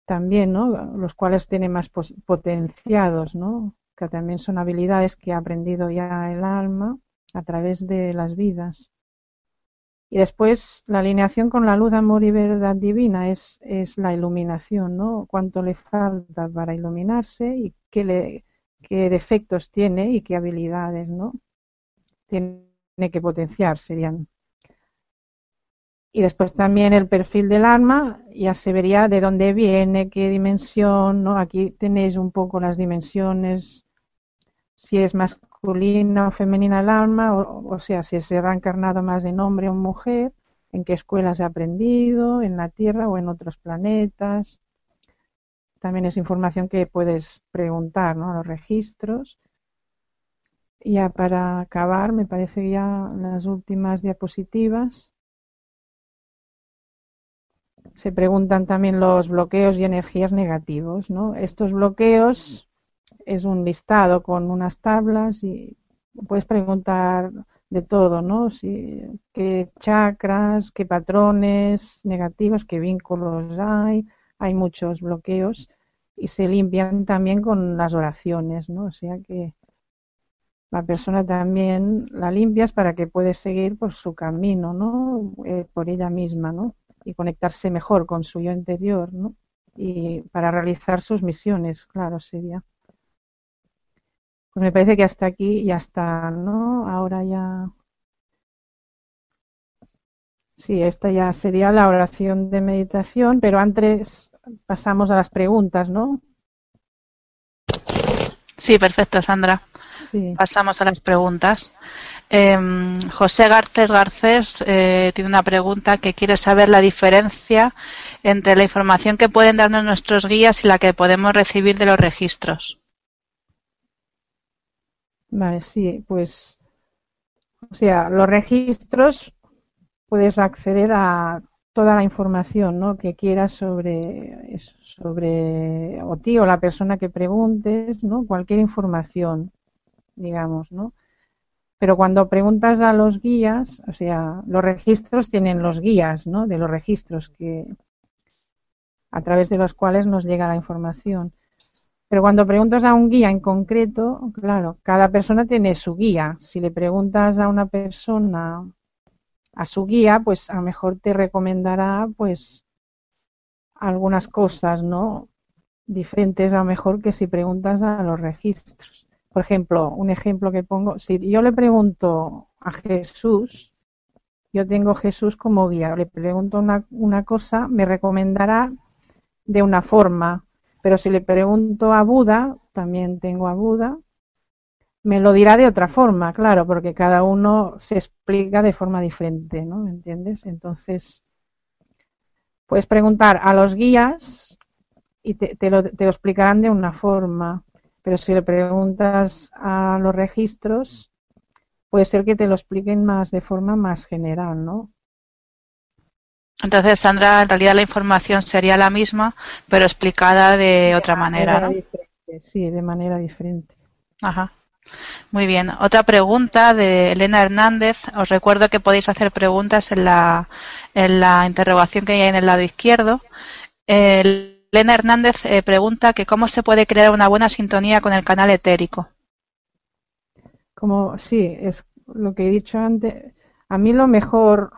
También, ¿no? Los cuales tiene más potenciados, ¿no? Que también son habilidades que ha aprendido ya el alma a través de las vidas. Y después la alineación con la luz, amor y verdad divina es, es la iluminación, ¿no? Cuánto le falta para iluminarse y qué, le, qué defectos tiene y qué habilidades, ¿no? Tiene que potenciar, serían. Y después también el perfil del alma, ya se vería de dónde viene, qué dimensión, ¿no? Aquí tenéis un poco las dimensiones, si es más masculina o femenina el alma, o, sea, si se ha encarnado más en hombre o mujer, en qué escuelas ha aprendido, en la Tierra o en otros planetas. También es información que puedes preguntar, ¿no? Los registros. Ya para acabar, me parece ya las últimas diapositivas. Se preguntan también los bloqueos y energías negativos, ¿no? Estos bloqueos es un listado con unas tablas y puedes preguntar de todo, ¿no? Si, qué chakras, qué patrones negativos, qué vínculos hay, hay muchos bloqueos y se limpian también con las oraciones, ¿no? O sea que la persona también la limpias para que pueda seguir por su camino, ¿no? Eh, por ella misma, ¿no? Y conectarse mejor con su yo interior, ¿no? Y para realizar sus misiones, claro, sería. Pues me parece que hasta aquí ya está, ¿no? Ahora ya. Sí, esta ya sería la oración de meditación, pero antes pasamos a las preguntas, ¿no? Sí, perfecto, Sandra. Pasamos a las preguntas. Em, José Garcés Garcés eh, tiene una pregunta que quiere saber la diferencia entre la información que pueden darnos nuestros guías y la que podemos recibir de los registros. Vale, sí, pues, o sea, los registros puedes acceder a toda la información ¿no? que quieras sobre, sobre o ti o la persona que preguntes, ¿no? cualquier información, digamos, ¿no? Pero cuando preguntas a los guías, o sea, los registros tienen los guías, ¿no? De los registros que a través de los cuales nos llega la información. Pero cuando preguntas a un guía en concreto, claro, cada persona tiene su guía. Si le preguntas a una persona, a su guía, pues a lo mejor te recomendará, pues, algunas cosas, ¿no? Diferentes a lo mejor que si preguntas a los registros. Por ejemplo, un ejemplo que pongo, si yo le pregunto a Jesús, yo tengo Jesús como guía, le pregunto una, una cosa, me recomendará de una forma, pero si le pregunto a Buda, también tengo a Buda, me lo dirá de otra forma, claro, porque cada uno se explica de forma diferente, ¿no? ¿Entiendes? Entonces, puedes preguntar a los guías y te, lo, te lo explicarán de una forma, pero si le preguntas a los registros, puede ser que te lo expliquen más de forma más general, ¿no? Entonces, Sandra, en realidad la información sería la misma, pero explicada de, otra manera, ¿no? Sí, de manera diferente. Ajá. Muy bien. Otra pregunta de Elena Hernández. Os recuerdo que podéis hacer preguntas en la, en la interrogación que hay en el lado izquierdo. Elena Hernández eh, pregunta que cómo se puede crear una buena sintonía con el canal etérico. Como sí, es lo que he dicho antes. A mí lo mejor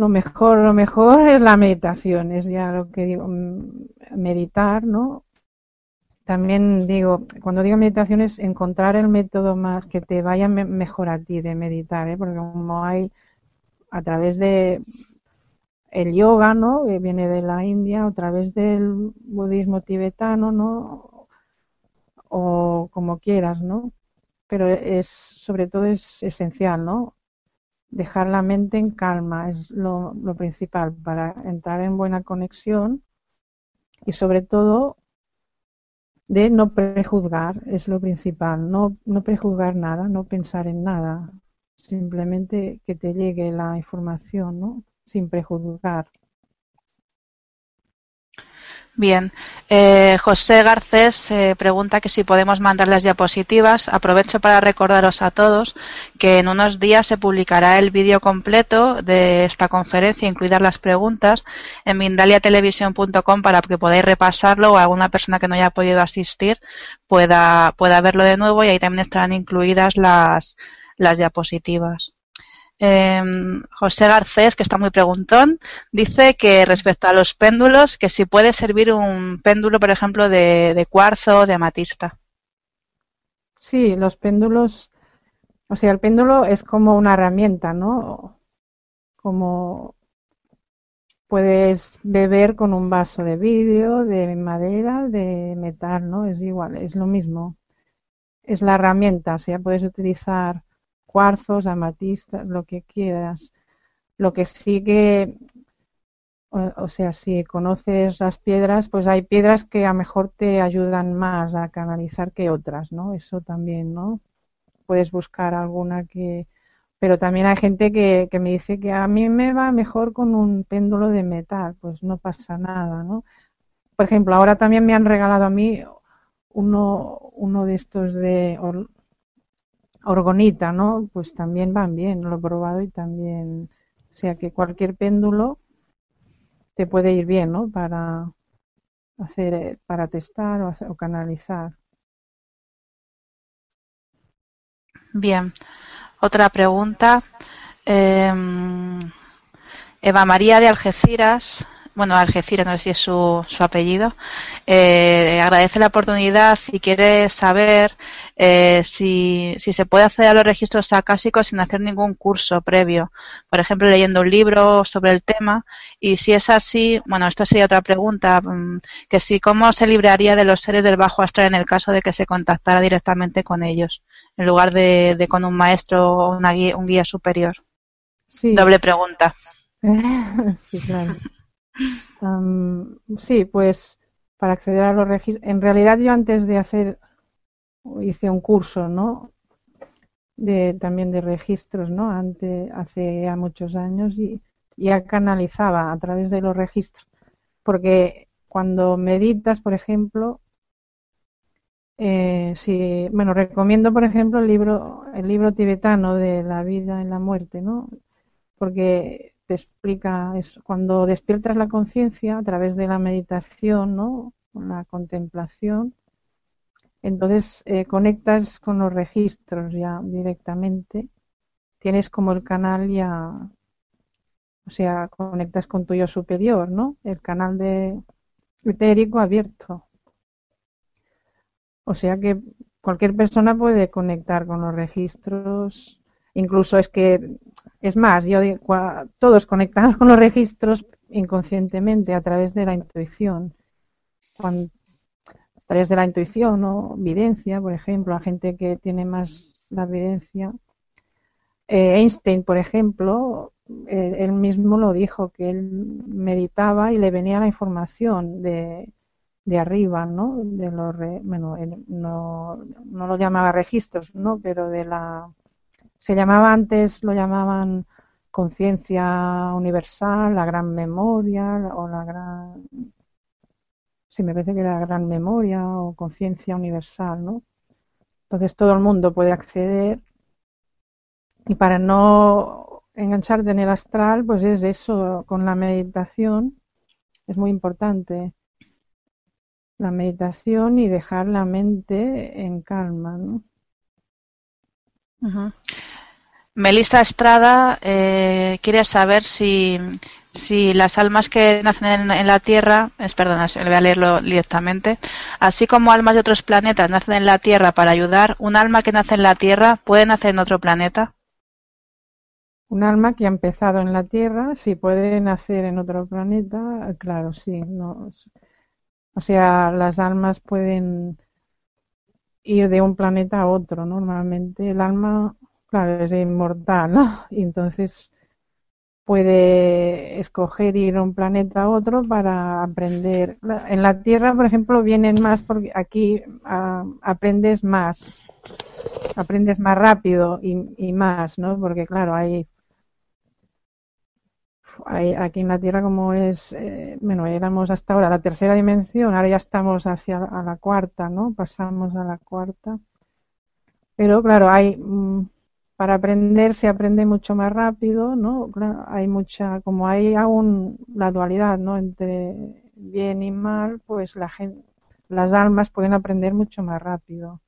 lo mejor, lo mejor es la meditación, es ya lo que digo, mm, meditar, ¿no? También digo, cuando digo meditación es encontrar el método más que te vaya mejor a ti de meditar, ¿eh? porque como hay a través de el yoga, ¿no? Que viene de la India, a través del budismo tibetano, ¿no? O como quieras, ¿no? Pero es, sobre todo es esencial, ¿no? Dejar la mente en calma es lo, principal para entrar en buena conexión y sobre todo de no prejuzgar es lo principal, no, no prejuzgar nada, no pensar en nada, simplemente que te llegue la información, ¿no? Sin prejuzgar. Bien, eh, José Garcés eh, pregunta que si podemos mandar las diapositivas. Aprovecho para recordaros a todos que en unos días se publicará el vídeo completo de esta conferencia, incluidas las preguntas, en mindaliatelevisión.com para que podáis repasarlo o alguna persona que no haya podido asistir pueda, pueda verlo de nuevo y ahí también estarán incluidas las, las diapositivas. Em, José Garcés, que está muy preguntón, dice que respecto a los péndulos, que si puede servir un péndulo, por ejemplo, de, de cuarzo o de amatista. Sí, los péndulos, o sea, el péndulo es como una herramienta, ¿no? Como puedes beber con un vaso de vidrio, de madera, de metal, ¿no? Es igual, es lo mismo. Es la herramienta, o sea, puedes utilizar cuarzos, amatistas, lo que quieras. Lo que sí que, o, sea, si conoces las piedras, pues hay piedras que a mejor te ayudan más a canalizar que otras, ¿no? Eso también, ¿no? Puedes buscar alguna que... Pero también hay gente que, que me dice que a mí me va mejor con un péndulo de metal, pues no pasa nada, ¿no? Por ejemplo, ahora también me han regalado a mí uno, uno de estos de orgonita, ¿no? Pues también van bien, lo he probado y también, o sea que cualquier péndulo te puede ir bien, ¿no? Para hacer, eh, para testar o, canalizar. Bien. Otra pregunta. Em, Eva María de Algeciras bueno, Algeciras, no sé si es su, su apellido, eh, agradece la oportunidad y quiere saber eh, si, si, se puede acceder a los registros acásicos sin hacer ningún curso previo, por ejemplo, leyendo un libro sobre el tema, y si es así, bueno, esta sería otra pregunta, mm, que si cómo se libraría de los seres del bajo astral en el caso de que se contactara directamente con ellos, en lugar de, de con un maestro o una guía, un guía superior. Doble pregunta. sí, claro sí, pues para acceder a los registros. En realidad yo antes de hacer, hice un curso, ¿no? De, también de registros, ¿no? Antes, hace ya muchos años y ya canalizaba a través de los registros. Porque cuando meditas, por ejemplo, eh, si, bueno, recomiendo, por ejemplo, el libro, el libro tibetano de la vida y la muerte, ¿no? Porque te explica es cuando despiertas la conciencia a través de la meditación, ¿no? La contemplación, entonces eh, conectas con los registros ya directamente. Tienes como el canal ya, o sea, conectas con tu yo superior, ¿no? El canal de etérico abierto. O sea que cualquier persona puede conectar con los registros. Incluso es que es más, yo todos conectamos con los registros inconscientemente a través de la intuición. a través de la intuición o videncia, por ejemplo, la gente que tiene más la videncia. Eh, Einstein, por ejemplo, él, mismo lo dijo, que él meditaba y le venía la información de, de arriba, ¿no? De los bueno, no, no lo llamaba registros, ¿no? Pero de la se llamaba antes, lo llamaban conciencia universal, la gran memoria o la gran... Sí, me parece que era la gran memoria o conciencia universal, ¿no? Entonces todo el mundo puede acceder y para no engancharte en el astral, pues es eso, con la meditación es muy importante. La meditación y dejar la mente en calma, ¿no? Melissa Estrada eh, quiere saber si, las almas que nacen en, la Tierra, es perdona, le voy a leerlo directamente, así como almas de otros planetas nacen en la Tierra para ayudar, ¿un alma que nace en la Tierra puede nacer en otro planeta? Un alma que ha empezado en la Tierra, si puede nacer en otro planeta, claro, sí. No, o sea, las almas pueden ir de un planeta a otro. Normalmente el alma Claro, es inmortal, ¿no? Y entonces puede escoger ir a un planeta a otro para aprender. En la Tierra, por ejemplo, vienen más porque aquí ah, aprendes más, aprendes más rápido y, más, ¿no? Porque claro, hay, hay, aquí en la Tierra como es, eh, bueno, éramos hasta ahora la tercera dimensión, ahora ya estamos hacia a la cuarta, ¿no? Pasamos a la cuarta. Pero claro, hay mm, para aprender se aprende mucho más rápido, ¿no? hay mucha, como hay aún la dualidad, ¿no? Entre bien y mal, pues la las almas pueden aprender mucho más rápido.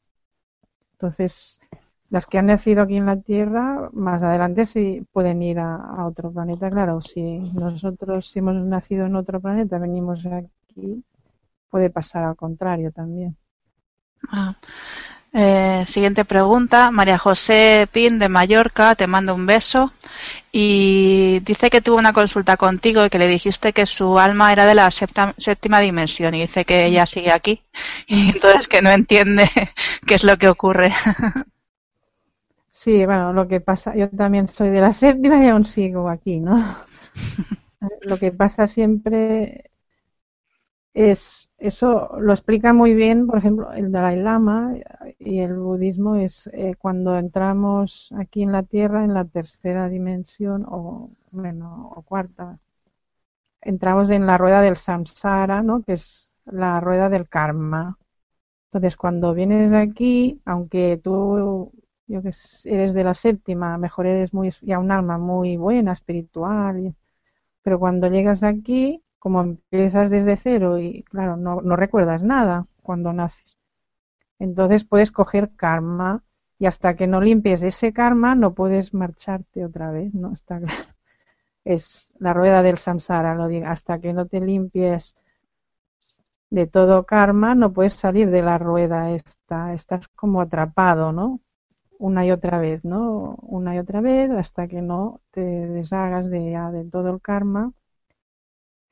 Entonces, las que han nacido aquí en la Tierra, más adelante sí pueden ir a, otro planeta, claro. Si nosotros hemos nacido en otro planeta, venimos aquí, puede pasar al contrario también. Ah. Eh, siguiente pregunta. María José Pin de Mallorca, te mando un beso. Y dice que tuvo una consulta contigo y que le dijiste que su alma era de la séptima dimensión y dice que ella sigue aquí y entonces que no entiende qué es lo que ocurre. Sí, bueno, lo que pasa, yo también soy de la séptima y aún sigo aquí, ¿no? Lo que pasa siempre es eso lo explica muy bien, por ejemplo, el Dalai Lama y el budismo es eh, cuando entramos aquí en la Tierra en la tercera dimensión o bueno o cuarta entramos en la rueda del samsara, ¿no? Que es la rueda del karma. Entonces, cuando vienes aquí, aunque tú yo eres de la séptima, mejor eres muy ya un alma muy buena, espiritual, pero cuando llegas aquí, como empiezas desde cero y claro, no, no recuerdas nada cuando naces. Entonces puedes coger karma y hasta que no limpies ese karma no puedes marcharte otra vez, ¿no? Está claro. Es la rueda del samsara, lo digo, hasta que no te limpies de todo karma no puedes salir de la rueda esta, estás como atrapado, ¿no? Una y otra vez, ¿no? Una y otra vez hasta que no te deshagas de, de todo el karma,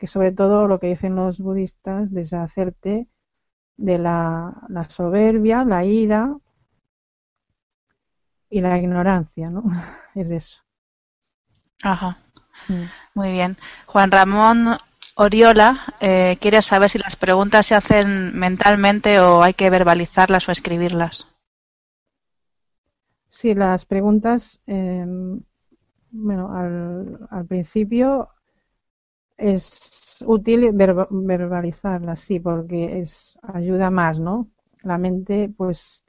que sobre todo lo que dicen los budistas, deshacerte de la, soberbia, la ira y la ignorancia, ¿no? Es eso. Ajá. Mm. Muy bien. Juan Ramón Oriola eh, quiere saber si las preguntas se hacen mentalmente o hay que verbalizarlas o escribirlas. Sí, las preguntas, em, bueno, al, al principio es útil verbalizarlas, sí, porque es ayuda más, ¿no? La mente, pues,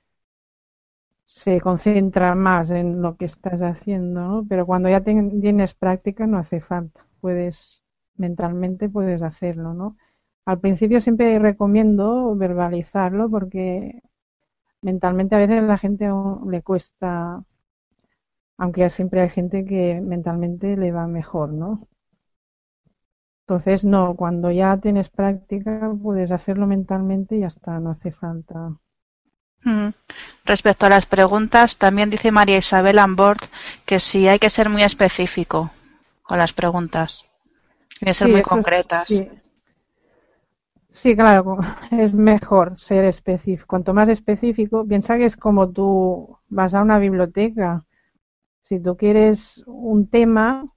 se concentra más en lo que estás haciendo, ¿no? Pero cuando ya tienes práctica no hace falta, puedes mentalmente puedes hacerlo, ¿no? Al principio siempre recomiendo verbalizarlo porque mentalmente a veces la gente le cuesta, aunque siempre hay gente que mentalmente le va mejor, ¿no? Entonces, no, cuando ya tienes práctica, puedes hacerlo mentalmente y hasta no hace falta. Mm. Respecto a las preguntas, también dice María Isabel Ambort que sí hay que ser muy específico con las preguntas. Tiene que ser muy concretas. Sí. sí. claro, es mejor ser específico. Cuanto más específico, piensa que es como tú vas a una biblioteca. Si tú quieres un tema,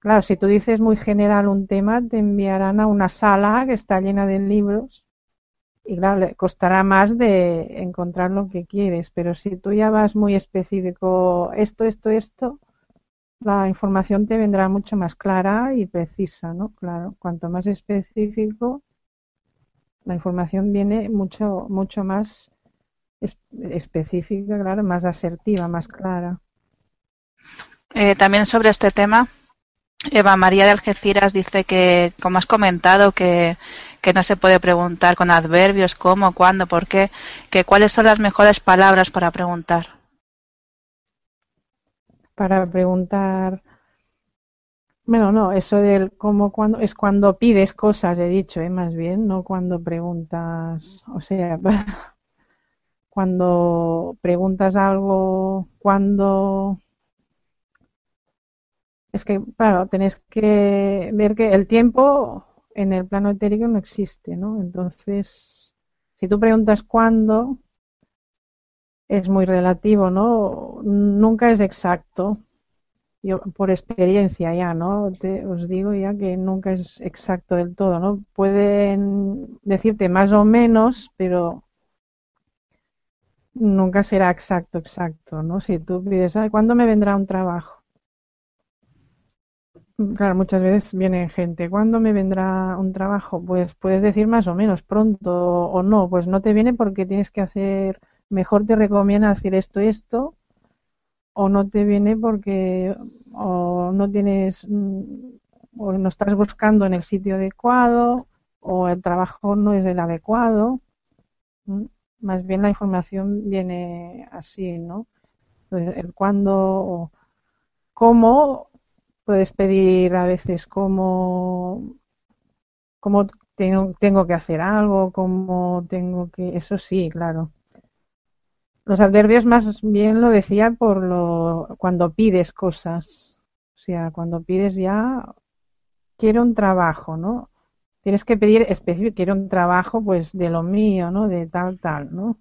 Claro, si tú dices muy general un tema, te enviarán a una sala que está llena de libros y claro, le costará más de encontrar lo que quieres, pero si tú ya vas muy específico, esto, esto, esto, la información te vendrá mucho más clara y precisa, ¿no? Claro, cuanto más específico, la información viene mucho, mucho más específica, claro, más asertiva, más clara. Eh, también sobre este tema, Eva María de Algeciras dice que, como has comentado, que, no se puede preguntar con adverbios, cómo, cuándo, por qué, que cuáles son las mejores palabras para preguntar. Para preguntar. Bueno, no, eso del cómo, cuándo, es cuando pides cosas, he dicho, ¿eh? más bien, no cuando preguntas, o sea, cuando preguntas algo, cuando es que, claro, tenés que ver que el tiempo en el plano etérico no existe, ¿no? Entonces, si tú preguntas cuándo, es muy relativo, ¿no? Nunca es exacto. Yo, por experiencia ya, ¿no? os digo ya que nunca es exacto del todo, ¿no? Pueden decirte más o menos, pero nunca será exacto, exacto, ¿no? Si tú pides, ¿cuándo me vendrá un trabajo? Claro, muchas veces viene gente. ¿Cuándo me vendrá un trabajo? Pues puedes decir más o menos pronto o no. Pues no te viene porque tienes que hacer, mejor te recomienda hacer esto, esto, o no te viene porque o no tienes, mm, o no estás buscando en el sitio adecuado, o el trabajo no es el adecuado. Más bien la información viene así, ¿no? El cuándo o cómo puedes pedir a veces cómo, cómo tengo, tengo que hacer algo, cómo tengo que... Eso sí, claro. Los adverbios más bien lo decía por lo cuando pides cosas. O sea, cuando pides ya quiero un trabajo, ¿no? Tienes que pedir específico, quiero un trabajo pues de lo mío, ¿no? De tal, tal, ¿no?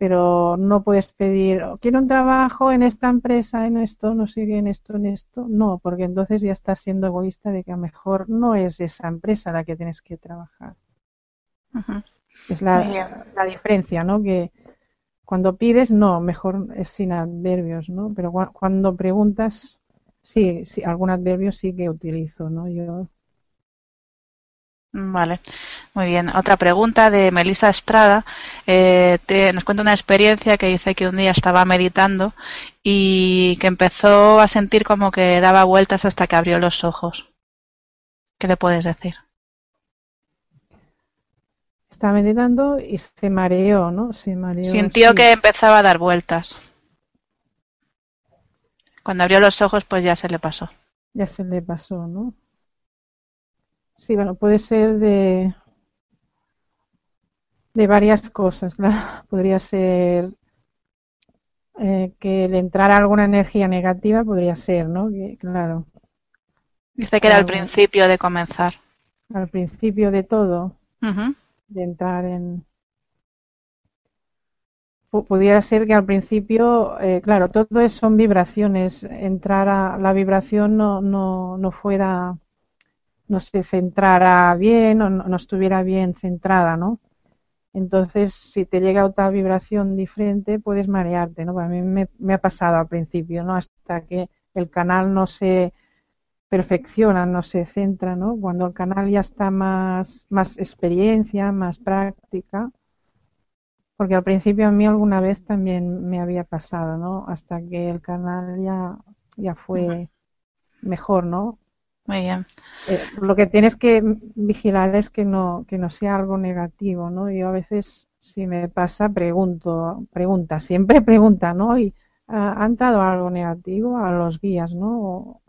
Pero no puedes pedir, oh, quiero un trabajo en esta empresa, en esto, no sé en esto, en esto. No, porque entonces ya estás siendo egoísta de que a lo mejor no es esa empresa la que tienes que trabajar. Es la, la, diferencia, ¿no? Que cuando pides, no, mejor es sin adverbios, ¿no? Pero cuando preguntas, sí, sí, algún adverbio sí que utilizo, ¿no? Yo Vale, muy bien. Otra pregunta de Melissa Estrada. Eh, nos cuenta una experiencia que dice que un día estaba meditando y que empezó a sentir como que daba vueltas hasta que abrió los ojos. ¿Qué le puedes decir? Estaba meditando y se mareó, ¿no? Se mareó. Sintió que empezaba a dar vueltas. Cuando abrió los ojos, pues ya se le pasó. Ya se le pasó, ¿no? Sí, bueno, puede ser de, de varias cosas, claro. Podría ser eh, que le entrara alguna energía negativa, podría ser, ¿no? claro. Dice que era al principio de comenzar. Al principio de todo, de entrar en... pudiera ser que al principio, eh, claro, todo eso son vibraciones. Entrar a la vibración no, no, no fuera no se centrara bien o no, estuviera bien centrada, ¿no? Entonces, si te llega otra vibración diferente, puedes marearte, ¿no? A mí me, ha pasado al principio, ¿no? Hasta que el canal no se perfecciona, no se centra, ¿no? Cuando el canal ya está más, más experiencia, más práctica, porque al principio a mí alguna vez también me había pasado, ¿no? Hasta que el canal ya, ya fue mejor, ¿no? Muy bien. Eh, lo que tienes que vigilar es que no, que no sea algo negativo, ¿no? Yo a veces, si me pasa, pregunto, pregunta, siempre pregunta, ¿no? Y ¿ha, entrado algo negativo a los guías, ¿no?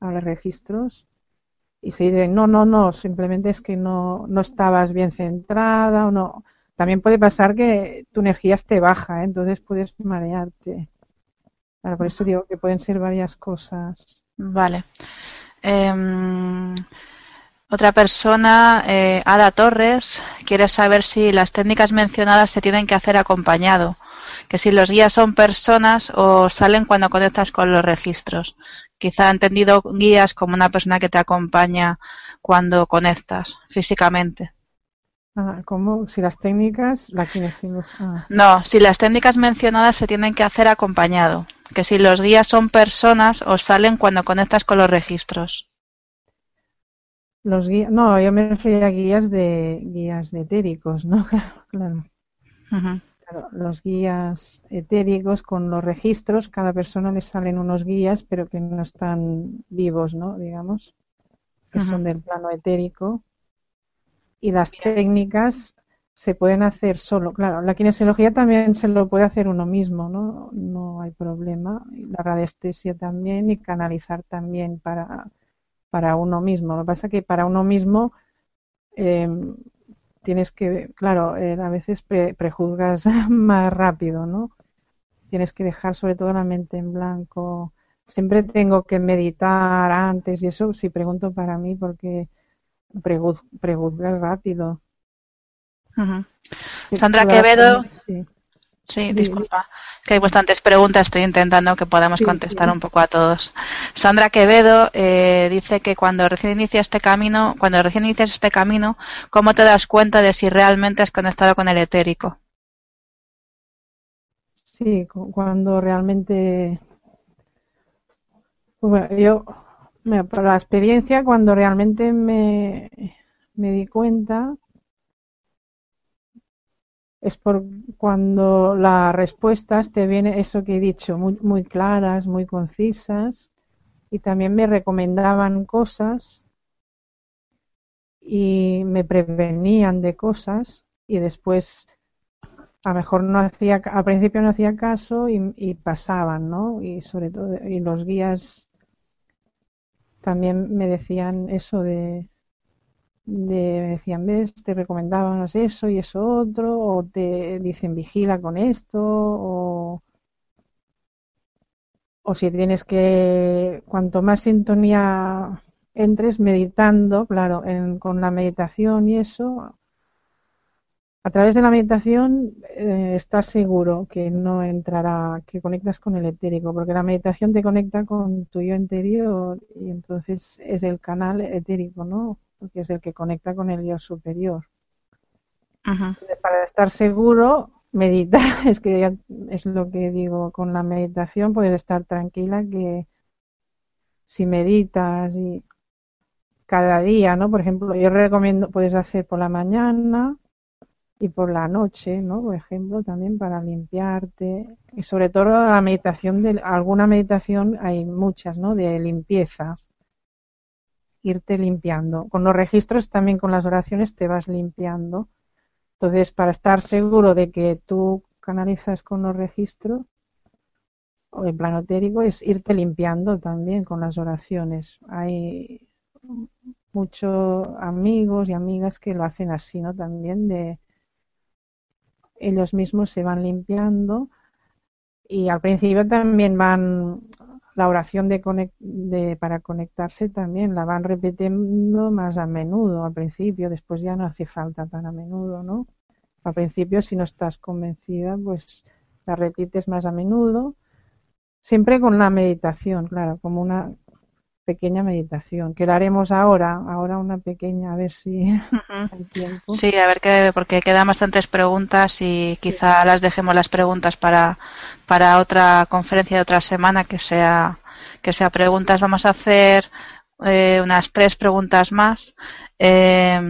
a los registros. Y se dice, no, no, no, simplemente es que no, no estabas bien centrada o no. También puede pasar que tu energía esté baja, ¿eh? entonces puedes marearte. por eso digo que pueden ser varias cosas. Vale. Em, otra persona, eh, Ada Torres, quiere saber si las técnicas mencionadas se tienen que hacer acompañado, que si los guías son personas o salen cuando conectas con los registros. Quizá ha entendido guías como una persona que te acompaña cuando conectas físicamente. Ah, ¿Cómo? Si las técnicas, la ah. No, si las técnicas mencionadas se tienen que hacer acompañado que si los guías son personas o salen cuando conectas con los registros. Los guías, no, yo me refiero a guías de guías de etéricos, ¿no? claro. los guías etéricos con los registros, cada persona le salen unos guías, pero que no están vivos, ¿no? Digamos, que son del plano etérico. Y las técnicas se pueden hacer solo. Claro, la kinesiología también se lo puede hacer uno mismo, ¿no? No hay problema. La radiestesia también y canalizar también para, para uno mismo. Lo que pasa es que para uno mismo em, tienes que, claro, eh, a veces prejuzgas más rápido, ¿no? Tienes que dejar sobre todo la mente en blanco. Siempre tengo que meditar antes y eso, si pregunto para mí, porque prejuzgas rápido Sandra Quevedo. Sí. disculpa, que hay bastantes preguntas, estoy intentando que podamos contestar un poco a todos. Sandra Quevedo eh, dice que cuando recién inicias este camino, cuando recién inicias este camino, ¿cómo te das cuenta de si realmente has conectado con el etérico? Sí, cuando realmente, bueno, yo, por la experiencia, cuando realmente me, me di cuenta es por cuando las respuestas te vienen, eso que he dicho, muy, muy claras, muy concisas, y también me recomendaban cosas y me prevenían de cosas y después a lo mejor no hacía, al principio no hacía caso y, y pasaban, ¿no? Y sobre todo, y los guías también me decían eso de de, decían, ves, te recomendaban eso y eso otro, o te dicen vigila con esto, o, o si tienes que, cuanto más sintonía entres meditando, claro, con la meditación y eso, a través de la meditación eh, estás seguro que no entrará, que conectas con el etérico, porque la meditación te conecta con tu yo interior y entonces es el canal etérico, ¿no? Que es el que conecta con el yo superior. Para estar seguro, meditar, es que es lo que digo, con la meditación puedes estar tranquila que si meditas y cada día, ¿no? Por ejemplo, yo recomiendo, puedes hacer por la mañana y por la noche, ¿no? Por ejemplo, también para limpiarte. Y sobre todo la meditación, de, alguna meditación, hay muchas, ¿no? De limpieza. Irte limpiando. Con los registros, también con las oraciones, te vas limpiando. Entonces, para estar seguro de que tú canalizas con los registros, o el plano etérico, es irte limpiando también con las oraciones. Hay muchos amigos y amigas que lo hacen así, ¿no? También de ellos mismos se van limpiando y al principio también van la oración de, de, para conectarse también la van repitiendo más a menudo al principio, después ya no hace falta tan a menudo, ¿no? Al principio si no estás convencida, pues la repites más a menudo, siempre con la meditación, claro, como una pequeña meditación, que la haremos ahora, ahora una pequeña, a ver si hay tiempo. Sí, a ver qué, porque quedan bastantes preguntas y quizá las dejemos las preguntas para, para otra conferencia de otra semana que sea, que sea preguntas. Vamos a hacer eh, unas tres preguntas más. Eh,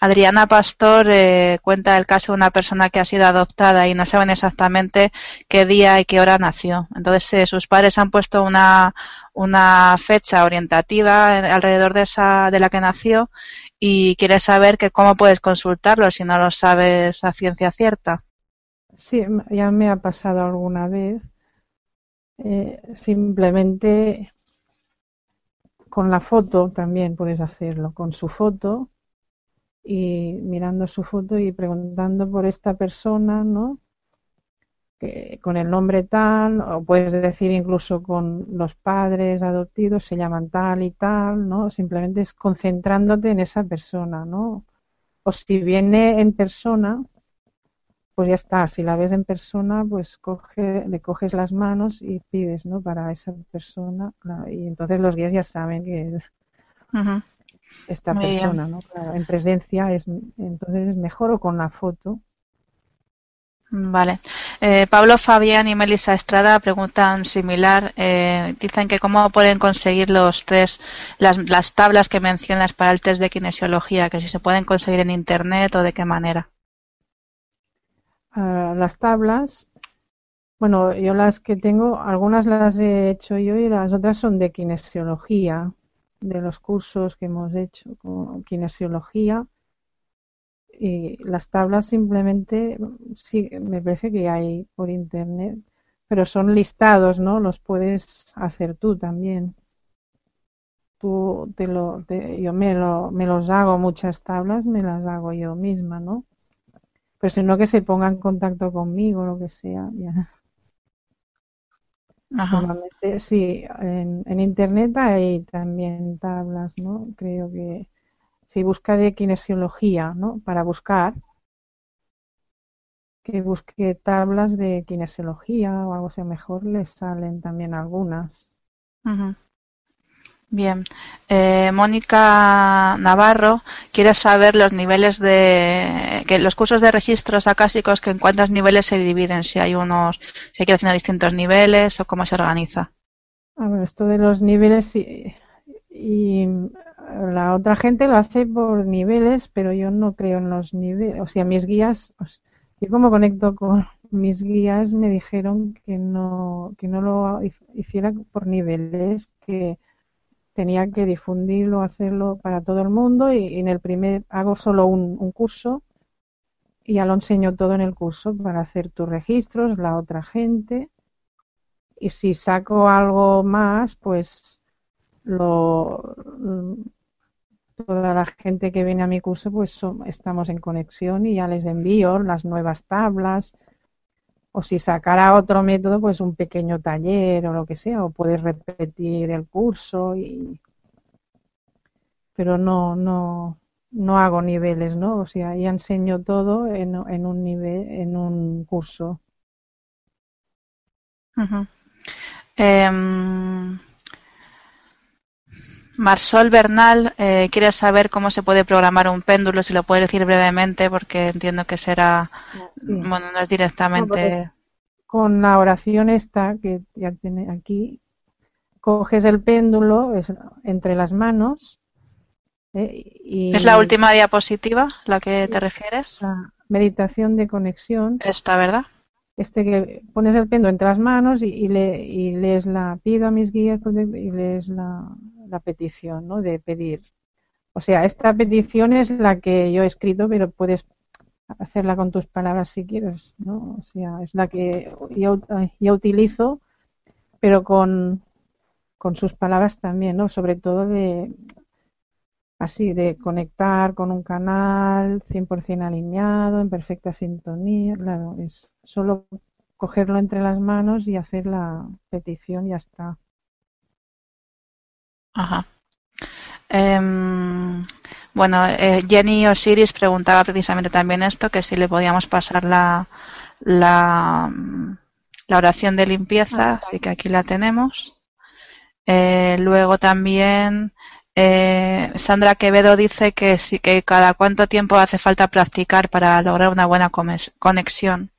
Adriana Pastor eh, cuenta el caso de una persona que ha sido adoptada y no saben exactamente qué día y qué hora nació. Entonces eh, sus padres han puesto una, una fecha orientativa alrededor de esa de la que nació y quiere saber que cómo puedes consultarlo si no lo sabes a ciencia cierta. Sí, ya me ha pasado alguna vez. simplemente con la foto también puedes hacerlo, con su foto y mirando su foto y preguntando por esta persona, ¿no? Que, con el nombre tal, o puedes decir incluso con los padres adoptivos, se llaman tal y tal, ¿no? Simplemente es concentrándote en esa persona, ¿no? O si viene en persona, pues ya está. Si la ves en persona, pues coge, le coges las manos y pides, ¿no? Para esa persona. Y entonces los guías ya saben que es, esta persona, ¿no? en presencia es entonces es mejor o con la foto. Vale. Eh, Pablo Fabián y Melissa Estrada preguntan similar. Eh, dicen que cómo pueden conseguir los tres, las, las tablas que mencionas para el test de kinesiología, que si se pueden conseguir en internet o de qué manera. Las tablas, bueno, yo las que tengo, algunas las he hecho yo y las otras son de kinesiología de los cursos que hemos hecho con kinesiología. Y las tablas simplemente sí me parece que hay por internet pero son listados no los puedes hacer tú también. Tú te lo yo me lo me los hago muchas tablas me las hago yo misma no pero si no que se ponga en contacto conmigo lo que sea ya Normalmente, sí, en, internet hay también tablas, ¿no? Creo que si busca de kinesiología, ¿no? Para buscar, que busque tablas de kinesiología o algo así, mejor les salen también algunas. Bien. Eh, Mónica Navarro quiere saber los niveles de que los cursos de registros acásicos que en cuántos niveles se dividen, si hay unos, si hay que hacer distintos niveles o cómo se organiza. A ver, esto de los niveles y, y la otra gente lo hace por niveles, pero yo no creo en los niveles. O sea, mis guías, yo como conecto con mis guías me dijeron que no que no lo hiciera por niveles, que tenía que difundirlo, hacerlo para todo el mundo y, en el primer hago solo un, curso y ya lo enseño todo en el curso para hacer tus registros, la otra gente. Y si saco algo más, pues lo toda la gente que viene a mi curso, pues estamos en conexión y ya les envío las nuevas tablas, o si sacara otro método, pues un pequeño taller o lo que sea, o puedes repetir el curso y pero no no no hago niveles, ¿no? O sea, ya enseño todo en, en un nivel, en un curso. Marsol Bernal eh, quiere saber cómo se puede programar un péndulo, si lo puede decir brevemente, porque entiendo que será, bueno, no es directamente. con la oración esta que ya tiene aquí, coges el péndulo entre las manos ¿Eh? ¿Es la última diapositiva la que te refieres? La meditación de conexión. Esta, ¿verdad? Este que pones el péndulo entre las manos y, le, y lees la pido a mis guías y lees la, la petición, ¿no? De pedir. O sea, esta petición es la que yo he escrito, pero puedes hacerla con tus palabras si quieres, ¿no? O sea, es la que yo, yo utilizo, pero con, con sus palabras también, ¿no? Sobre todo de así de conectar con un canal 100% alineado, en perfecta sintonía, claro, es solo cogerlo entre las manos y hacer la petición y ya está. Ajá. Em, bueno, eh, Jenny Osiris preguntaba precisamente también esto, que si le podíamos pasar la, la, la oración de limpieza, así que aquí la tenemos. Eh, luego también eh, Sandra Quevedo dice que sí que cada cuánto tiempo hace falta practicar para lograr una buena conexión.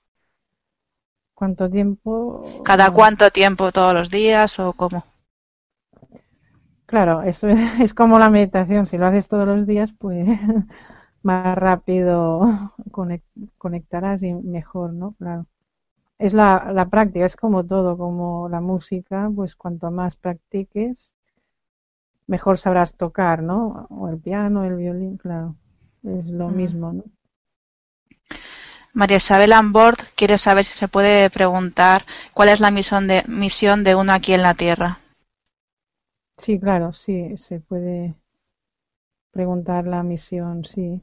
¿Cuánto tiempo? ¿Cada cuánto tiempo? ¿Todos los días o cómo? Claro, eso es, como la meditación. Si lo haces todos los días, pues más rápido conectarás y mejor, ¿no? Claro. Es la, la práctica, es como todo, como la música, pues cuanto más practiques, mejor sabrás tocar, ¿no? O el piano, el violín, claro, es lo mismo, ¿no? María Isabel Ambord quiere saber si se puede preguntar cuál es la misión de, misión de uno aquí en la Tierra. Sí, claro, sí, se puede preguntar la misión, sí.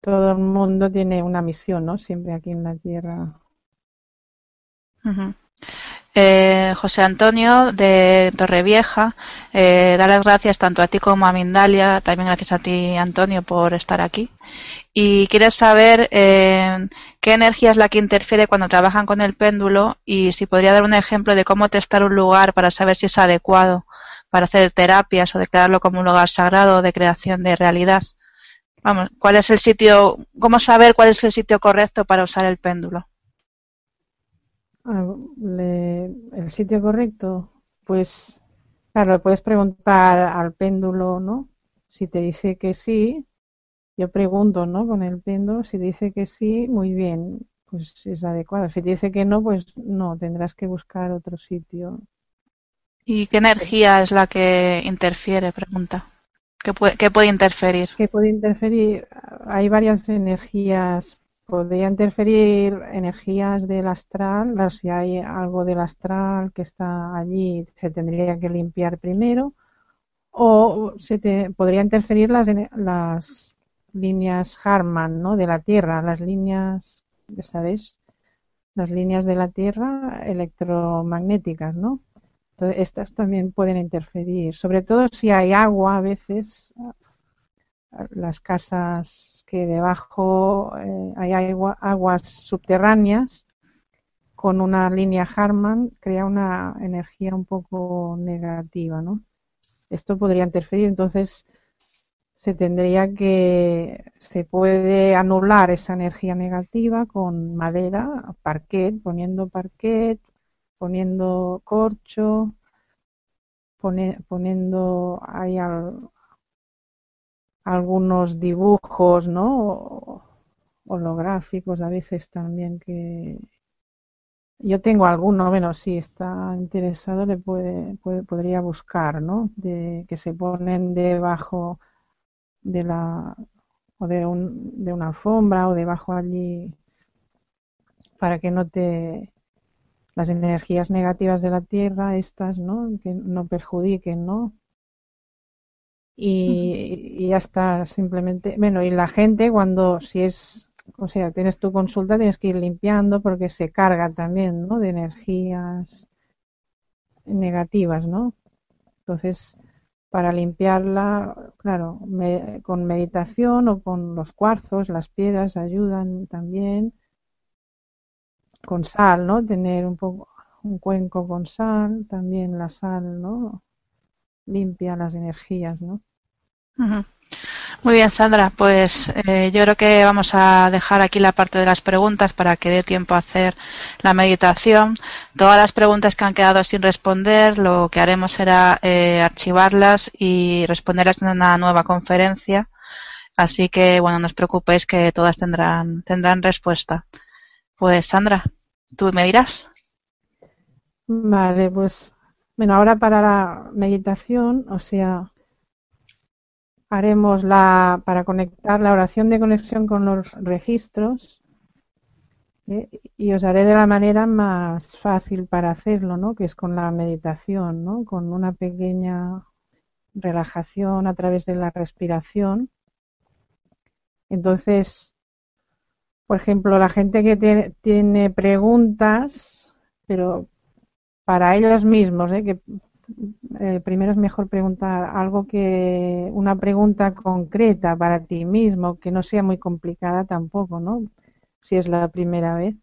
Todo el mundo tiene una misión, ¿no? Siempre aquí en la Tierra. Eh, José Antonio de Torrevieja eh, las gracias tanto a ti como a Mindalia, también gracias a ti Antonio por estar aquí. Y quiere saber eh, qué energía es la que interfiere cuando trabajan con el péndulo y si podría dar un ejemplo de cómo testar un lugar para saber si es adecuado para hacer terapias o declararlo como un lugar sagrado de creación de realidad. Vamos, ¿cuál es el sitio, cómo saber cuál es el sitio correcto para usar el péndulo? El sitio correcto, pues claro, puedes preguntar al péndulo, ¿no? Si te dice que sí, yo pregunto, ¿no? Con el péndulo, si dice que sí, muy bien, pues es adecuado. Si te dice que no, pues no, tendrás que buscar otro sitio. ¿Y qué energía es la que interfiere? Pregunta. ¿Qué puede, qué puede interferir? ¿Qué puede interferir? Hay varias energías podría interferir energías del astral, si hay algo del astral que está allí, se tendría que limpiar primero, o se te, podría interferir las, líneas Harman ¿no? de la Tierra, las líneas, ¿sabes? Las líneas de la Tierra electromagnéticas, ¿no? Estas también pueden interferir, sobre todo si hay agua a veces, las casas que debajo eh, hay aguas subterráneas con una línea Harman crea una energía un poco negativa, ¿no? Esto podría interferir, entonces se tendría que se puede anular esa energía negativa con madera, parquet, poniendo parquet, poniendo corcho, poniendo al, algunos dibujos, ¿no? Holográficos a veces también que yo tengo alguno, bueno, si está interesado le puede, podría buscar, ¿no? De que se ponen debajo de la o de, un, de una alfombra o debajo allí para que no te las energías negativas de la tierra estas, ¿no? Que no perjudiquen, ¿no? Y, ya está, simplemente. Bueno, y la gente cuando, si es, o sea, tienes tu consulta, tienes que ir limpiando porque se carga también, ¿no? De energías negativas, ¿no? Entonces, para limpiarla, claro, con meditación o con los cuarzos, las piedras ayudan también. Con sal, ¿no? Tener un poco un cuenco con sal, también la sal, ¿no? Limpia las energías, ¿no? Muy bien, Sandra. Pues eh, yo creo que vamos a dejar aquí la parte de las preguntas para que dé tiempo a hacer la meditación. Todas las preguntas que han quedado sin responder, lo que haremos será eh, archivarlas y responderlas en una nueva conferencia. Así que, bueno, no os preocupéis que todas tendrán, tendrán respuesta. Pues, Sandra, tú me dirás. Vale, pues, bueno, ahora para la meditación, o sea, haremos la, para conectar la oración de conexión con los registros ¿eh? y os haré de la manera más fácil para hacerlo, ¿no? que es con la meditación, ¿no? con una pequeña relajación a través de la respiración. Entonces, por ejemplo, la gente que tiene, tiene preguntas, pero para ellos mismos, ¿eh? que eh, primero es mejor preguntar algo que una pregunta concreta para ti mismo, que no sea muy complicada tampoco, ¿no? Si es la primera vez.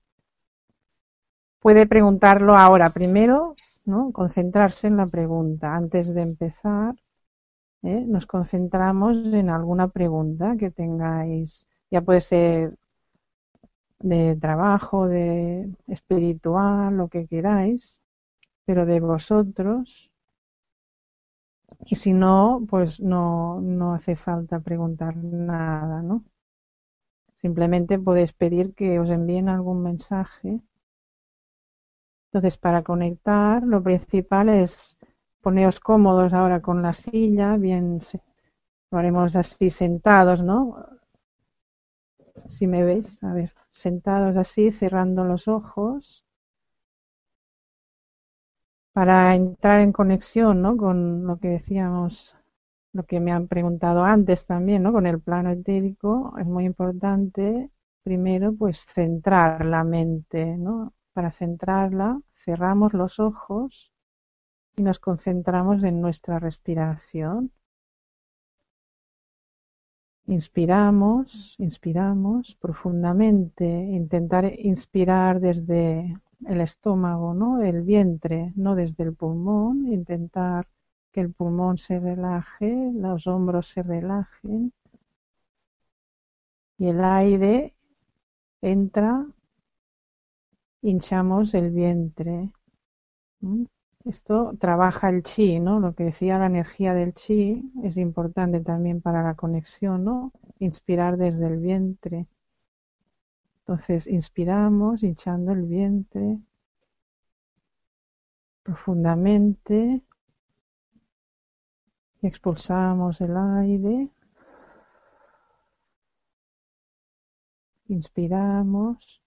Puede preguntarlo ahora primero, ¿no? Concentrarse en la pregunta. Antes de empezar, ¿eh? nos concentramos en alguna pregunta que tengáis. Ya puede ser de trabajo, de espiritual, lo que queráis, pero de vosotros y si no, pues no, no hace falta preguntar nada, ¿no? Simplemente podéis pedir que os envíen algún mensaje. Entonces, para conectar, lo principal es poneros cómodos ahora con la silla, bien, lo haremos así sentados, ¿no? Si me veis, a ver, sentados así, cerrando los ojos para entrar en conexión ¿no? con lo que decíamos, lo que me han preguntado antes también, ¿no? con el plano etérico, es muy importante primero pues centrar la mente, ¿no? Para centrarla cerramos los ojos y nos concentramos en nuestra respiración. Inspiramos, inspiramos profundamente, intentar inspirar desde el estómago, ¿no? El vientre, no desde el pulmón, intentar que el pulmón se relaje, los hombros se relajen y el aire entra, hinchamos el vientre. Esto trabaja el chi, ¿no? Lo que decía la energía del chi es importante también para la conexión, ¿no? Inspirar desde el vientre. Entonces inspiramos hinchando el vientre profundamente y expulsamos el aire. Inspiramos.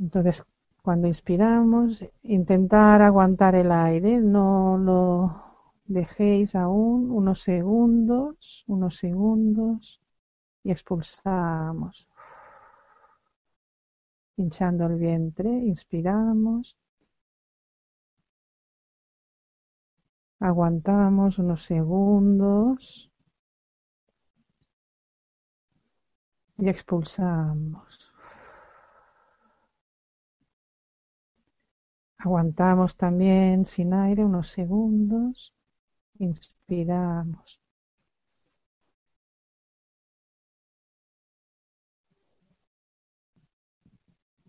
Entonces, cuando inspiramos, intentar aguantar el aire, no lo dejéis aún unos segundos, unos segundos y expulsamos. Hinchando el vientre, inspiramos. Aguantamos unos segundos y expulsamos. Aguantamos también sin aire unos segundos. Inspiramos.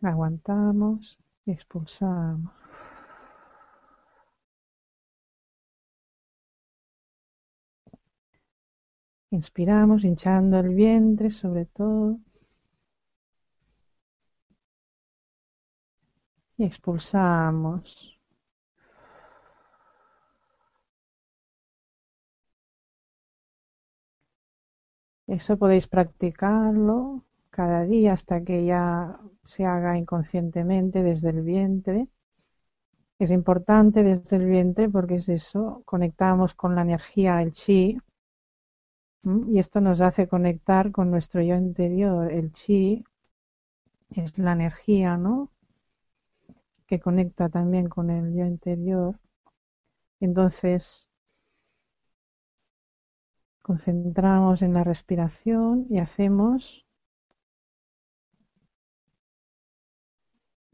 Aguantamos expulsamos. Inspiramos hinchando el vientre sobre todo. Y expulsamos. Eso podéis practicarlo cada día hasta que ya se haga inconscientemente desde el vientre. Es importante desde el vientre porque es eso, conectamos con la energía, el chi, y esto nos hace conectar con nuestro yo interior. El chi es la energía, ¿no? Que conecta también con el yo interior. Entonces, concentramos en la respiración y hacemos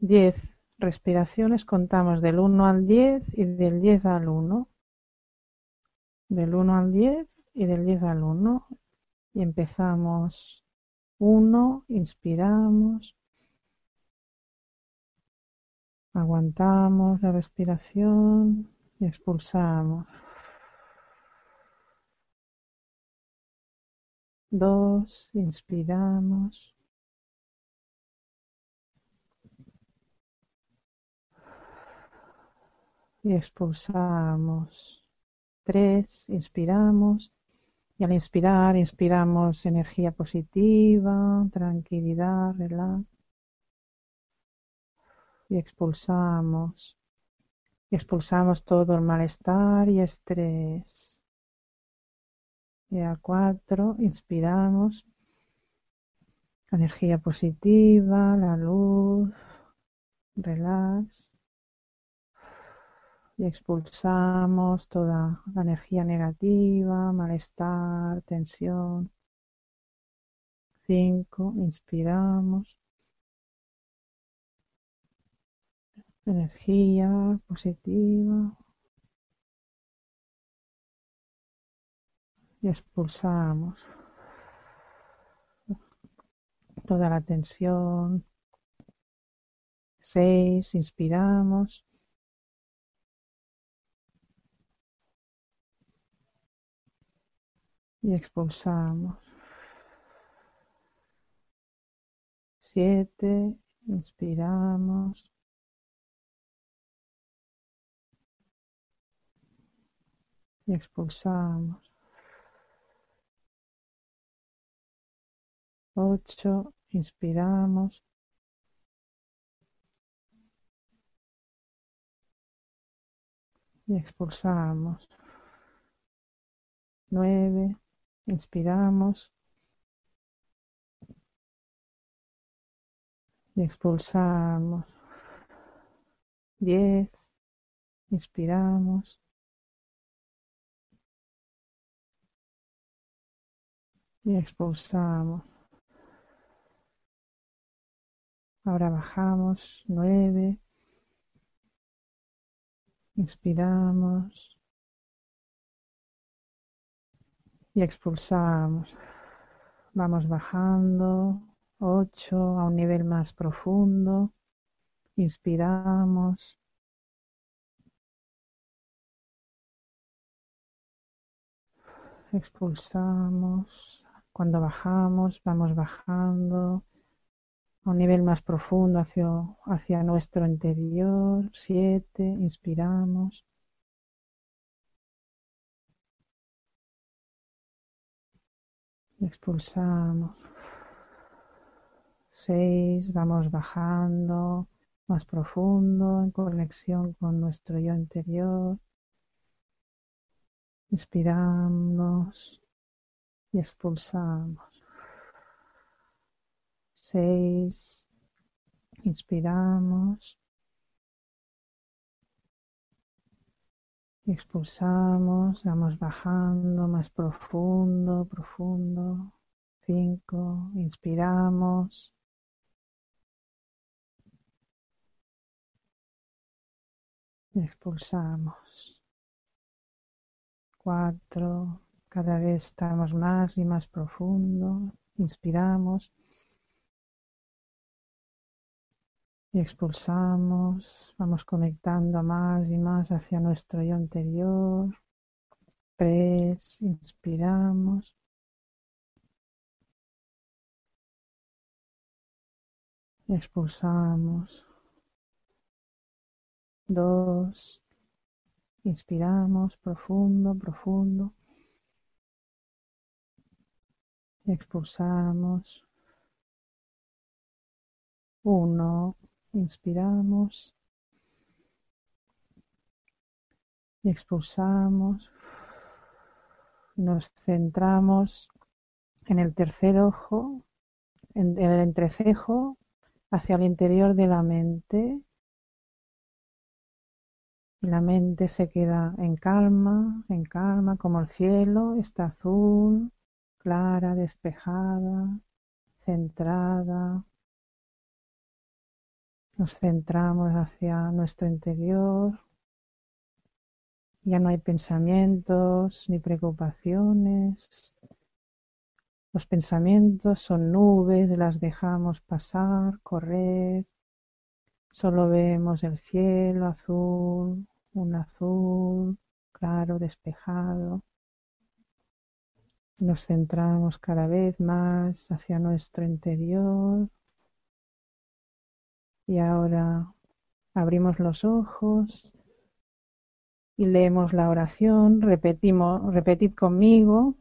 10 respiraciones, contamos del 1 al 10 y del 10 al 1. del 1 al 10 y del 10 al 1. Y empezamos 1, inspiramos, aguantamos la respiración y expulsamos. 2, inspiramos. Y expulsamos. 3, inspiramos. Y al inspirar, inspiramos energía positiva, tranquilidad, relax. Y expulsamos. Y expulsamos todo el malestar y estrés. Y a cuatro, inspiramos. Energía positiva, la luz, relax y expulsamos toda la energía negativa, malestar, tensión. Cinco, inspiramos. Energía positiva. Y expulsamos toda la tensión. Seis, inspiramos. Y expulsamos. Siete, inspiramos. Y expulsamos. Ocho, inspiramos. Y expulsamos. Nueve, Inspiramos. Y expulsamos. Diez. Inspiramos. Y expulsamos. Ahora bajamos. Nueve. Inspiramos. Y expulsamos. Vamos bajando, 8 a un nivel más profundo. Inspiramos. Expulsamos. Cuando bajamos, vamos bajando a un nivel más profundo hacia, hacia nuestro interior. 7. Inspiramos. Expulsamos. Seis, vamos bajando más profundo en conexión con nuestro yo interior. Inspiramos y expulsamos. Seis, inspiramos. Expulsamos, vamos bajando más profundo, profundo. Cinco, inspiramos. expulsamos. Cuatro, cada vez estamos más y más profundo. Inspiramos. Y expulsamos, vamos conectando más y más hacia nuestro yo interior. Tres, inspiramos. Y expulsamos. Dos, inspiramos profundo, profundo. Y expulsamos. Uno, Inspiramos y expulsamos. Nos centramos en el tercer ojo, en el entrecejo, hacia el interior de la mente. La mente se queda en calma, en calma, como el cielo, está azul, clara, despejada, centrada, nos centramos hacia nuestro interior Ya no hay pensamientos ni preocupaciones. Los pensamientos son nubes, las dejamos pasar, correr. Solo vemos el cielo azul, un azul claro, despejado. Nos centramos cada vez más hacia nuestro interior. Y ahora abrimos los ojos y leemos la oración. Repetimos, repetid conmigo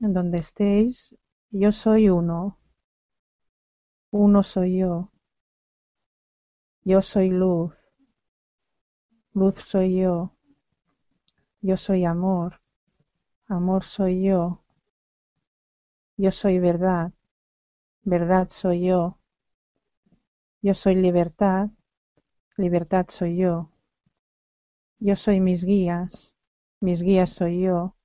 en donde estéis. Yo soy uno. Uno soy yo. Yo soy luz. Luz soy yo. Yo soy amor. Amor soy yo. Yo soy verdad. Verdad soy yo. Yo soy libertad. Libertad soy yo. Yo soy mis guías. Mis guías soy yo.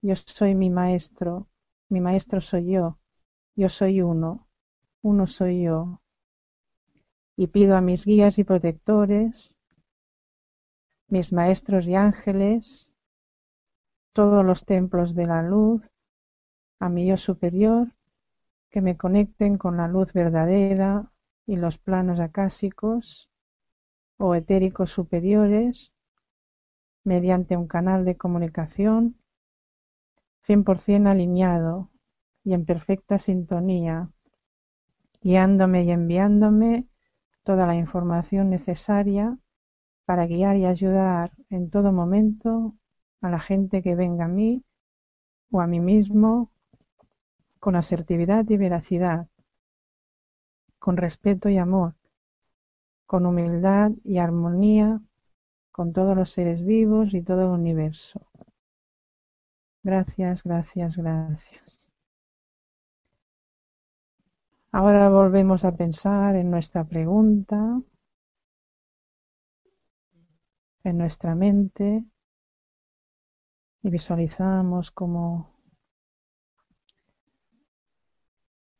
Yo soy mi maestro. Mi maestro soy yo. Yo soy uno. Uno soy yo. Y pido a mis guías y protectores, mis maestros y ángeles, todos los templos de la luz, a mi yo superior, que me conecten con la luz verdadera y los planos acásicos o etéricos superiores mediante un canal de comunicación 100% alineado y en perfecta sintonía, guiándome y enviándome toda la información necesaria para guiar y ayudar en todo momento a la gente que venga a mí o a mí mismo con asertividad y veracidad, con respeto y amor, con humildad y armonía con todos los seres vivos y todo el universo. Gracias, gracias, gracias. Ahora volvemos a pensar en nuestra pregunta, en nuestra mente y visualizamos como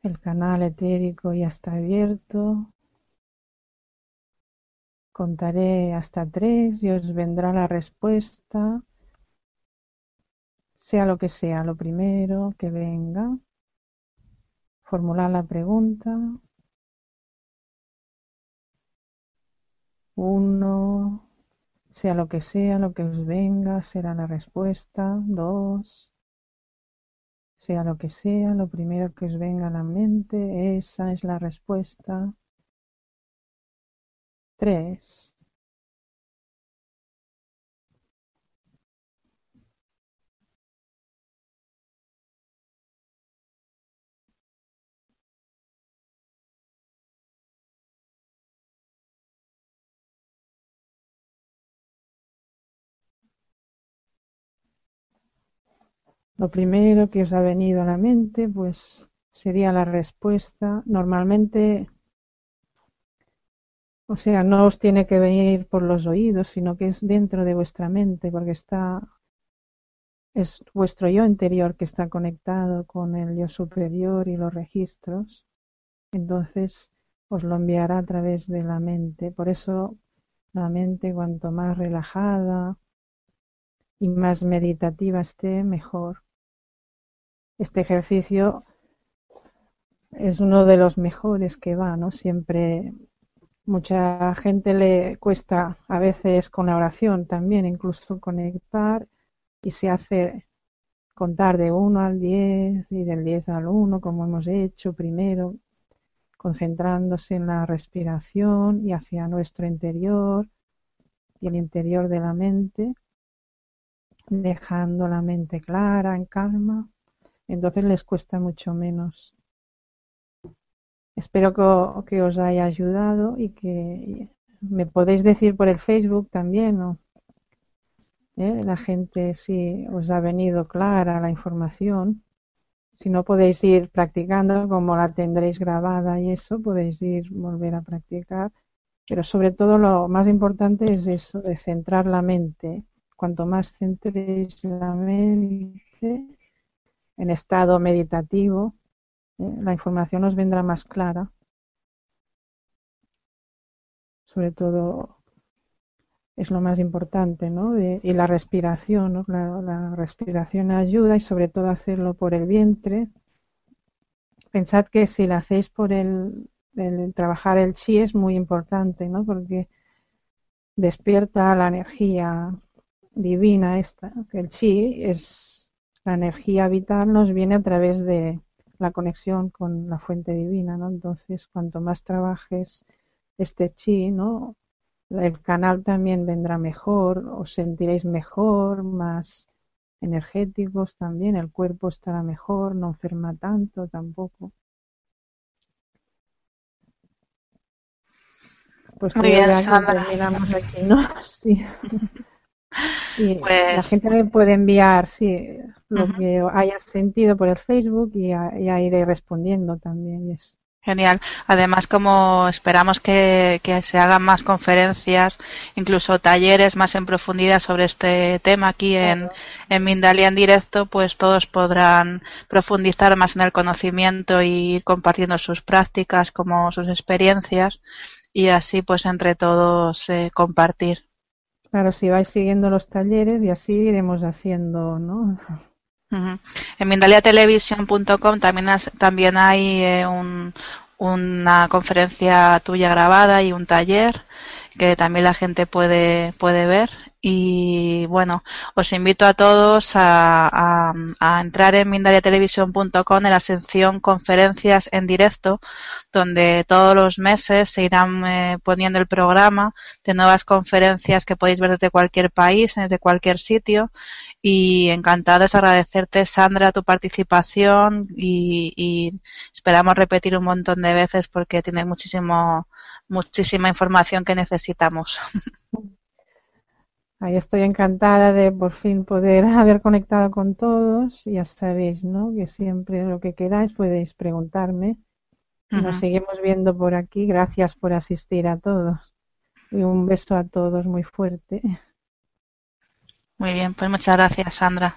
el canal etérico ya está abierto. Contaré hasta tres y os vendrá la respuesta, sea lo que sea, lo primero que venga. Formular la pregunta. Uno, sea lo que sea, lo que os venga, será la respuesta. Dos. Sea lo que sea, lo primero que os venga a la mente, esa es la respuesta. Tres. Lo primero que os ha venido a la mente, pues sería la respuesta. Normalmente, o sea, no os tiene que venir por los oídos, sino que es dentro de vuestra mente, porque está, es vuestro yo interior que está conectado con el yo superior y los registros. Entonces, os lo enviará a través de la mente. Por eso, la mente, cuanto más relajada y más meditativa esté, mejor. Este ejercicio es uno de los mejores que va, ¿no? Siempre mucha gente le cuesta a veces con la oración también incluso conectar y se hace contar de 1 al 10 y del 10 al 1 como hemos hecho primero concentrándose en la respiración y hacia nuestro interior y el interior de la mente dejando la mente clara, en calma entonces les cuesta mucho menos. Espero que, os haya ayudado y que me podéis decir por el Facebook también, ¿no? ¿Eh? La gente si os ha venido clara la información. Si no podéis ir practicando, como la tendréis grabada y eso, podéis ir volver a practicar. Pero sobre todo lo más importante es eso, de centrar la mente. Cuanto más centréis la mente, en estado meditativo, ¿eh? la información nos vendrá más clara. Sobre todo es lo más importante, ¿no? y la respiración, ¿no? La, respiración ayuda y sobre todo hacerlo por el vientre. Pensad que si lo hacéis por el, el trabajar el chi es muy importante, ¿no? Porque despierta la energía divina esta, que el chi es la energía vital nos viene a través de la conexión con la fuente divina, ¿no? Entonces, cuanto más trabajes este chi, ¿no? el canal también vendrá mejor, os sentiréis mejor, más energéticos también, el cuerpo estará mejor, no enferma tanto tampoco. Pues Muy bien, Sandra. terminamos aquí, ¿no? Sí. Y la pues gente me puede enviar sí, lo que haya sentido por el Facebook y ya, iré respondiendo también. Genial. Además, como esperamos que, se hagan más conferencias, incluso talleres más en profundidad sobre este tema aquí en, en Mindalia en directo, pues todos podrán profundizar más en el conocimiento y ir compartiendo sus prácticas como sus experiencias y así pues entre todos eh, compartir. Claro, si vais siguiendo los talleres y así iremos haciendo, ¿no? En mindaliatelevisión.com también, también hay eh, una conferencia tuya grabada y un taller que también la gente puede, puede ver. Y bueno, os invito a todos a, entrar en mindaliatelevisión.com en la sección conferencias en directo, donde todos los meses se irán eh, poniendo el programa de nuevas conferencias que podéis ver desde cualquier país, desde cualquier sitio. Y encantados agradecerte, Sandra, tu participación y, y esperamos repetir un montón de veces porque tiene muchísimo muchísima información que necesitamos. Ahí estoy encantada de por fin poder haber conectado con todos. Ya sabéis, ¿no? Que siempre lo que queráis podéis preguntarme. Nos seguimos viendo por aquí. Gracias por asistir a todos. Y un beso a todos muy fuerte. Muy bien, pues muchas gracias, Sandra.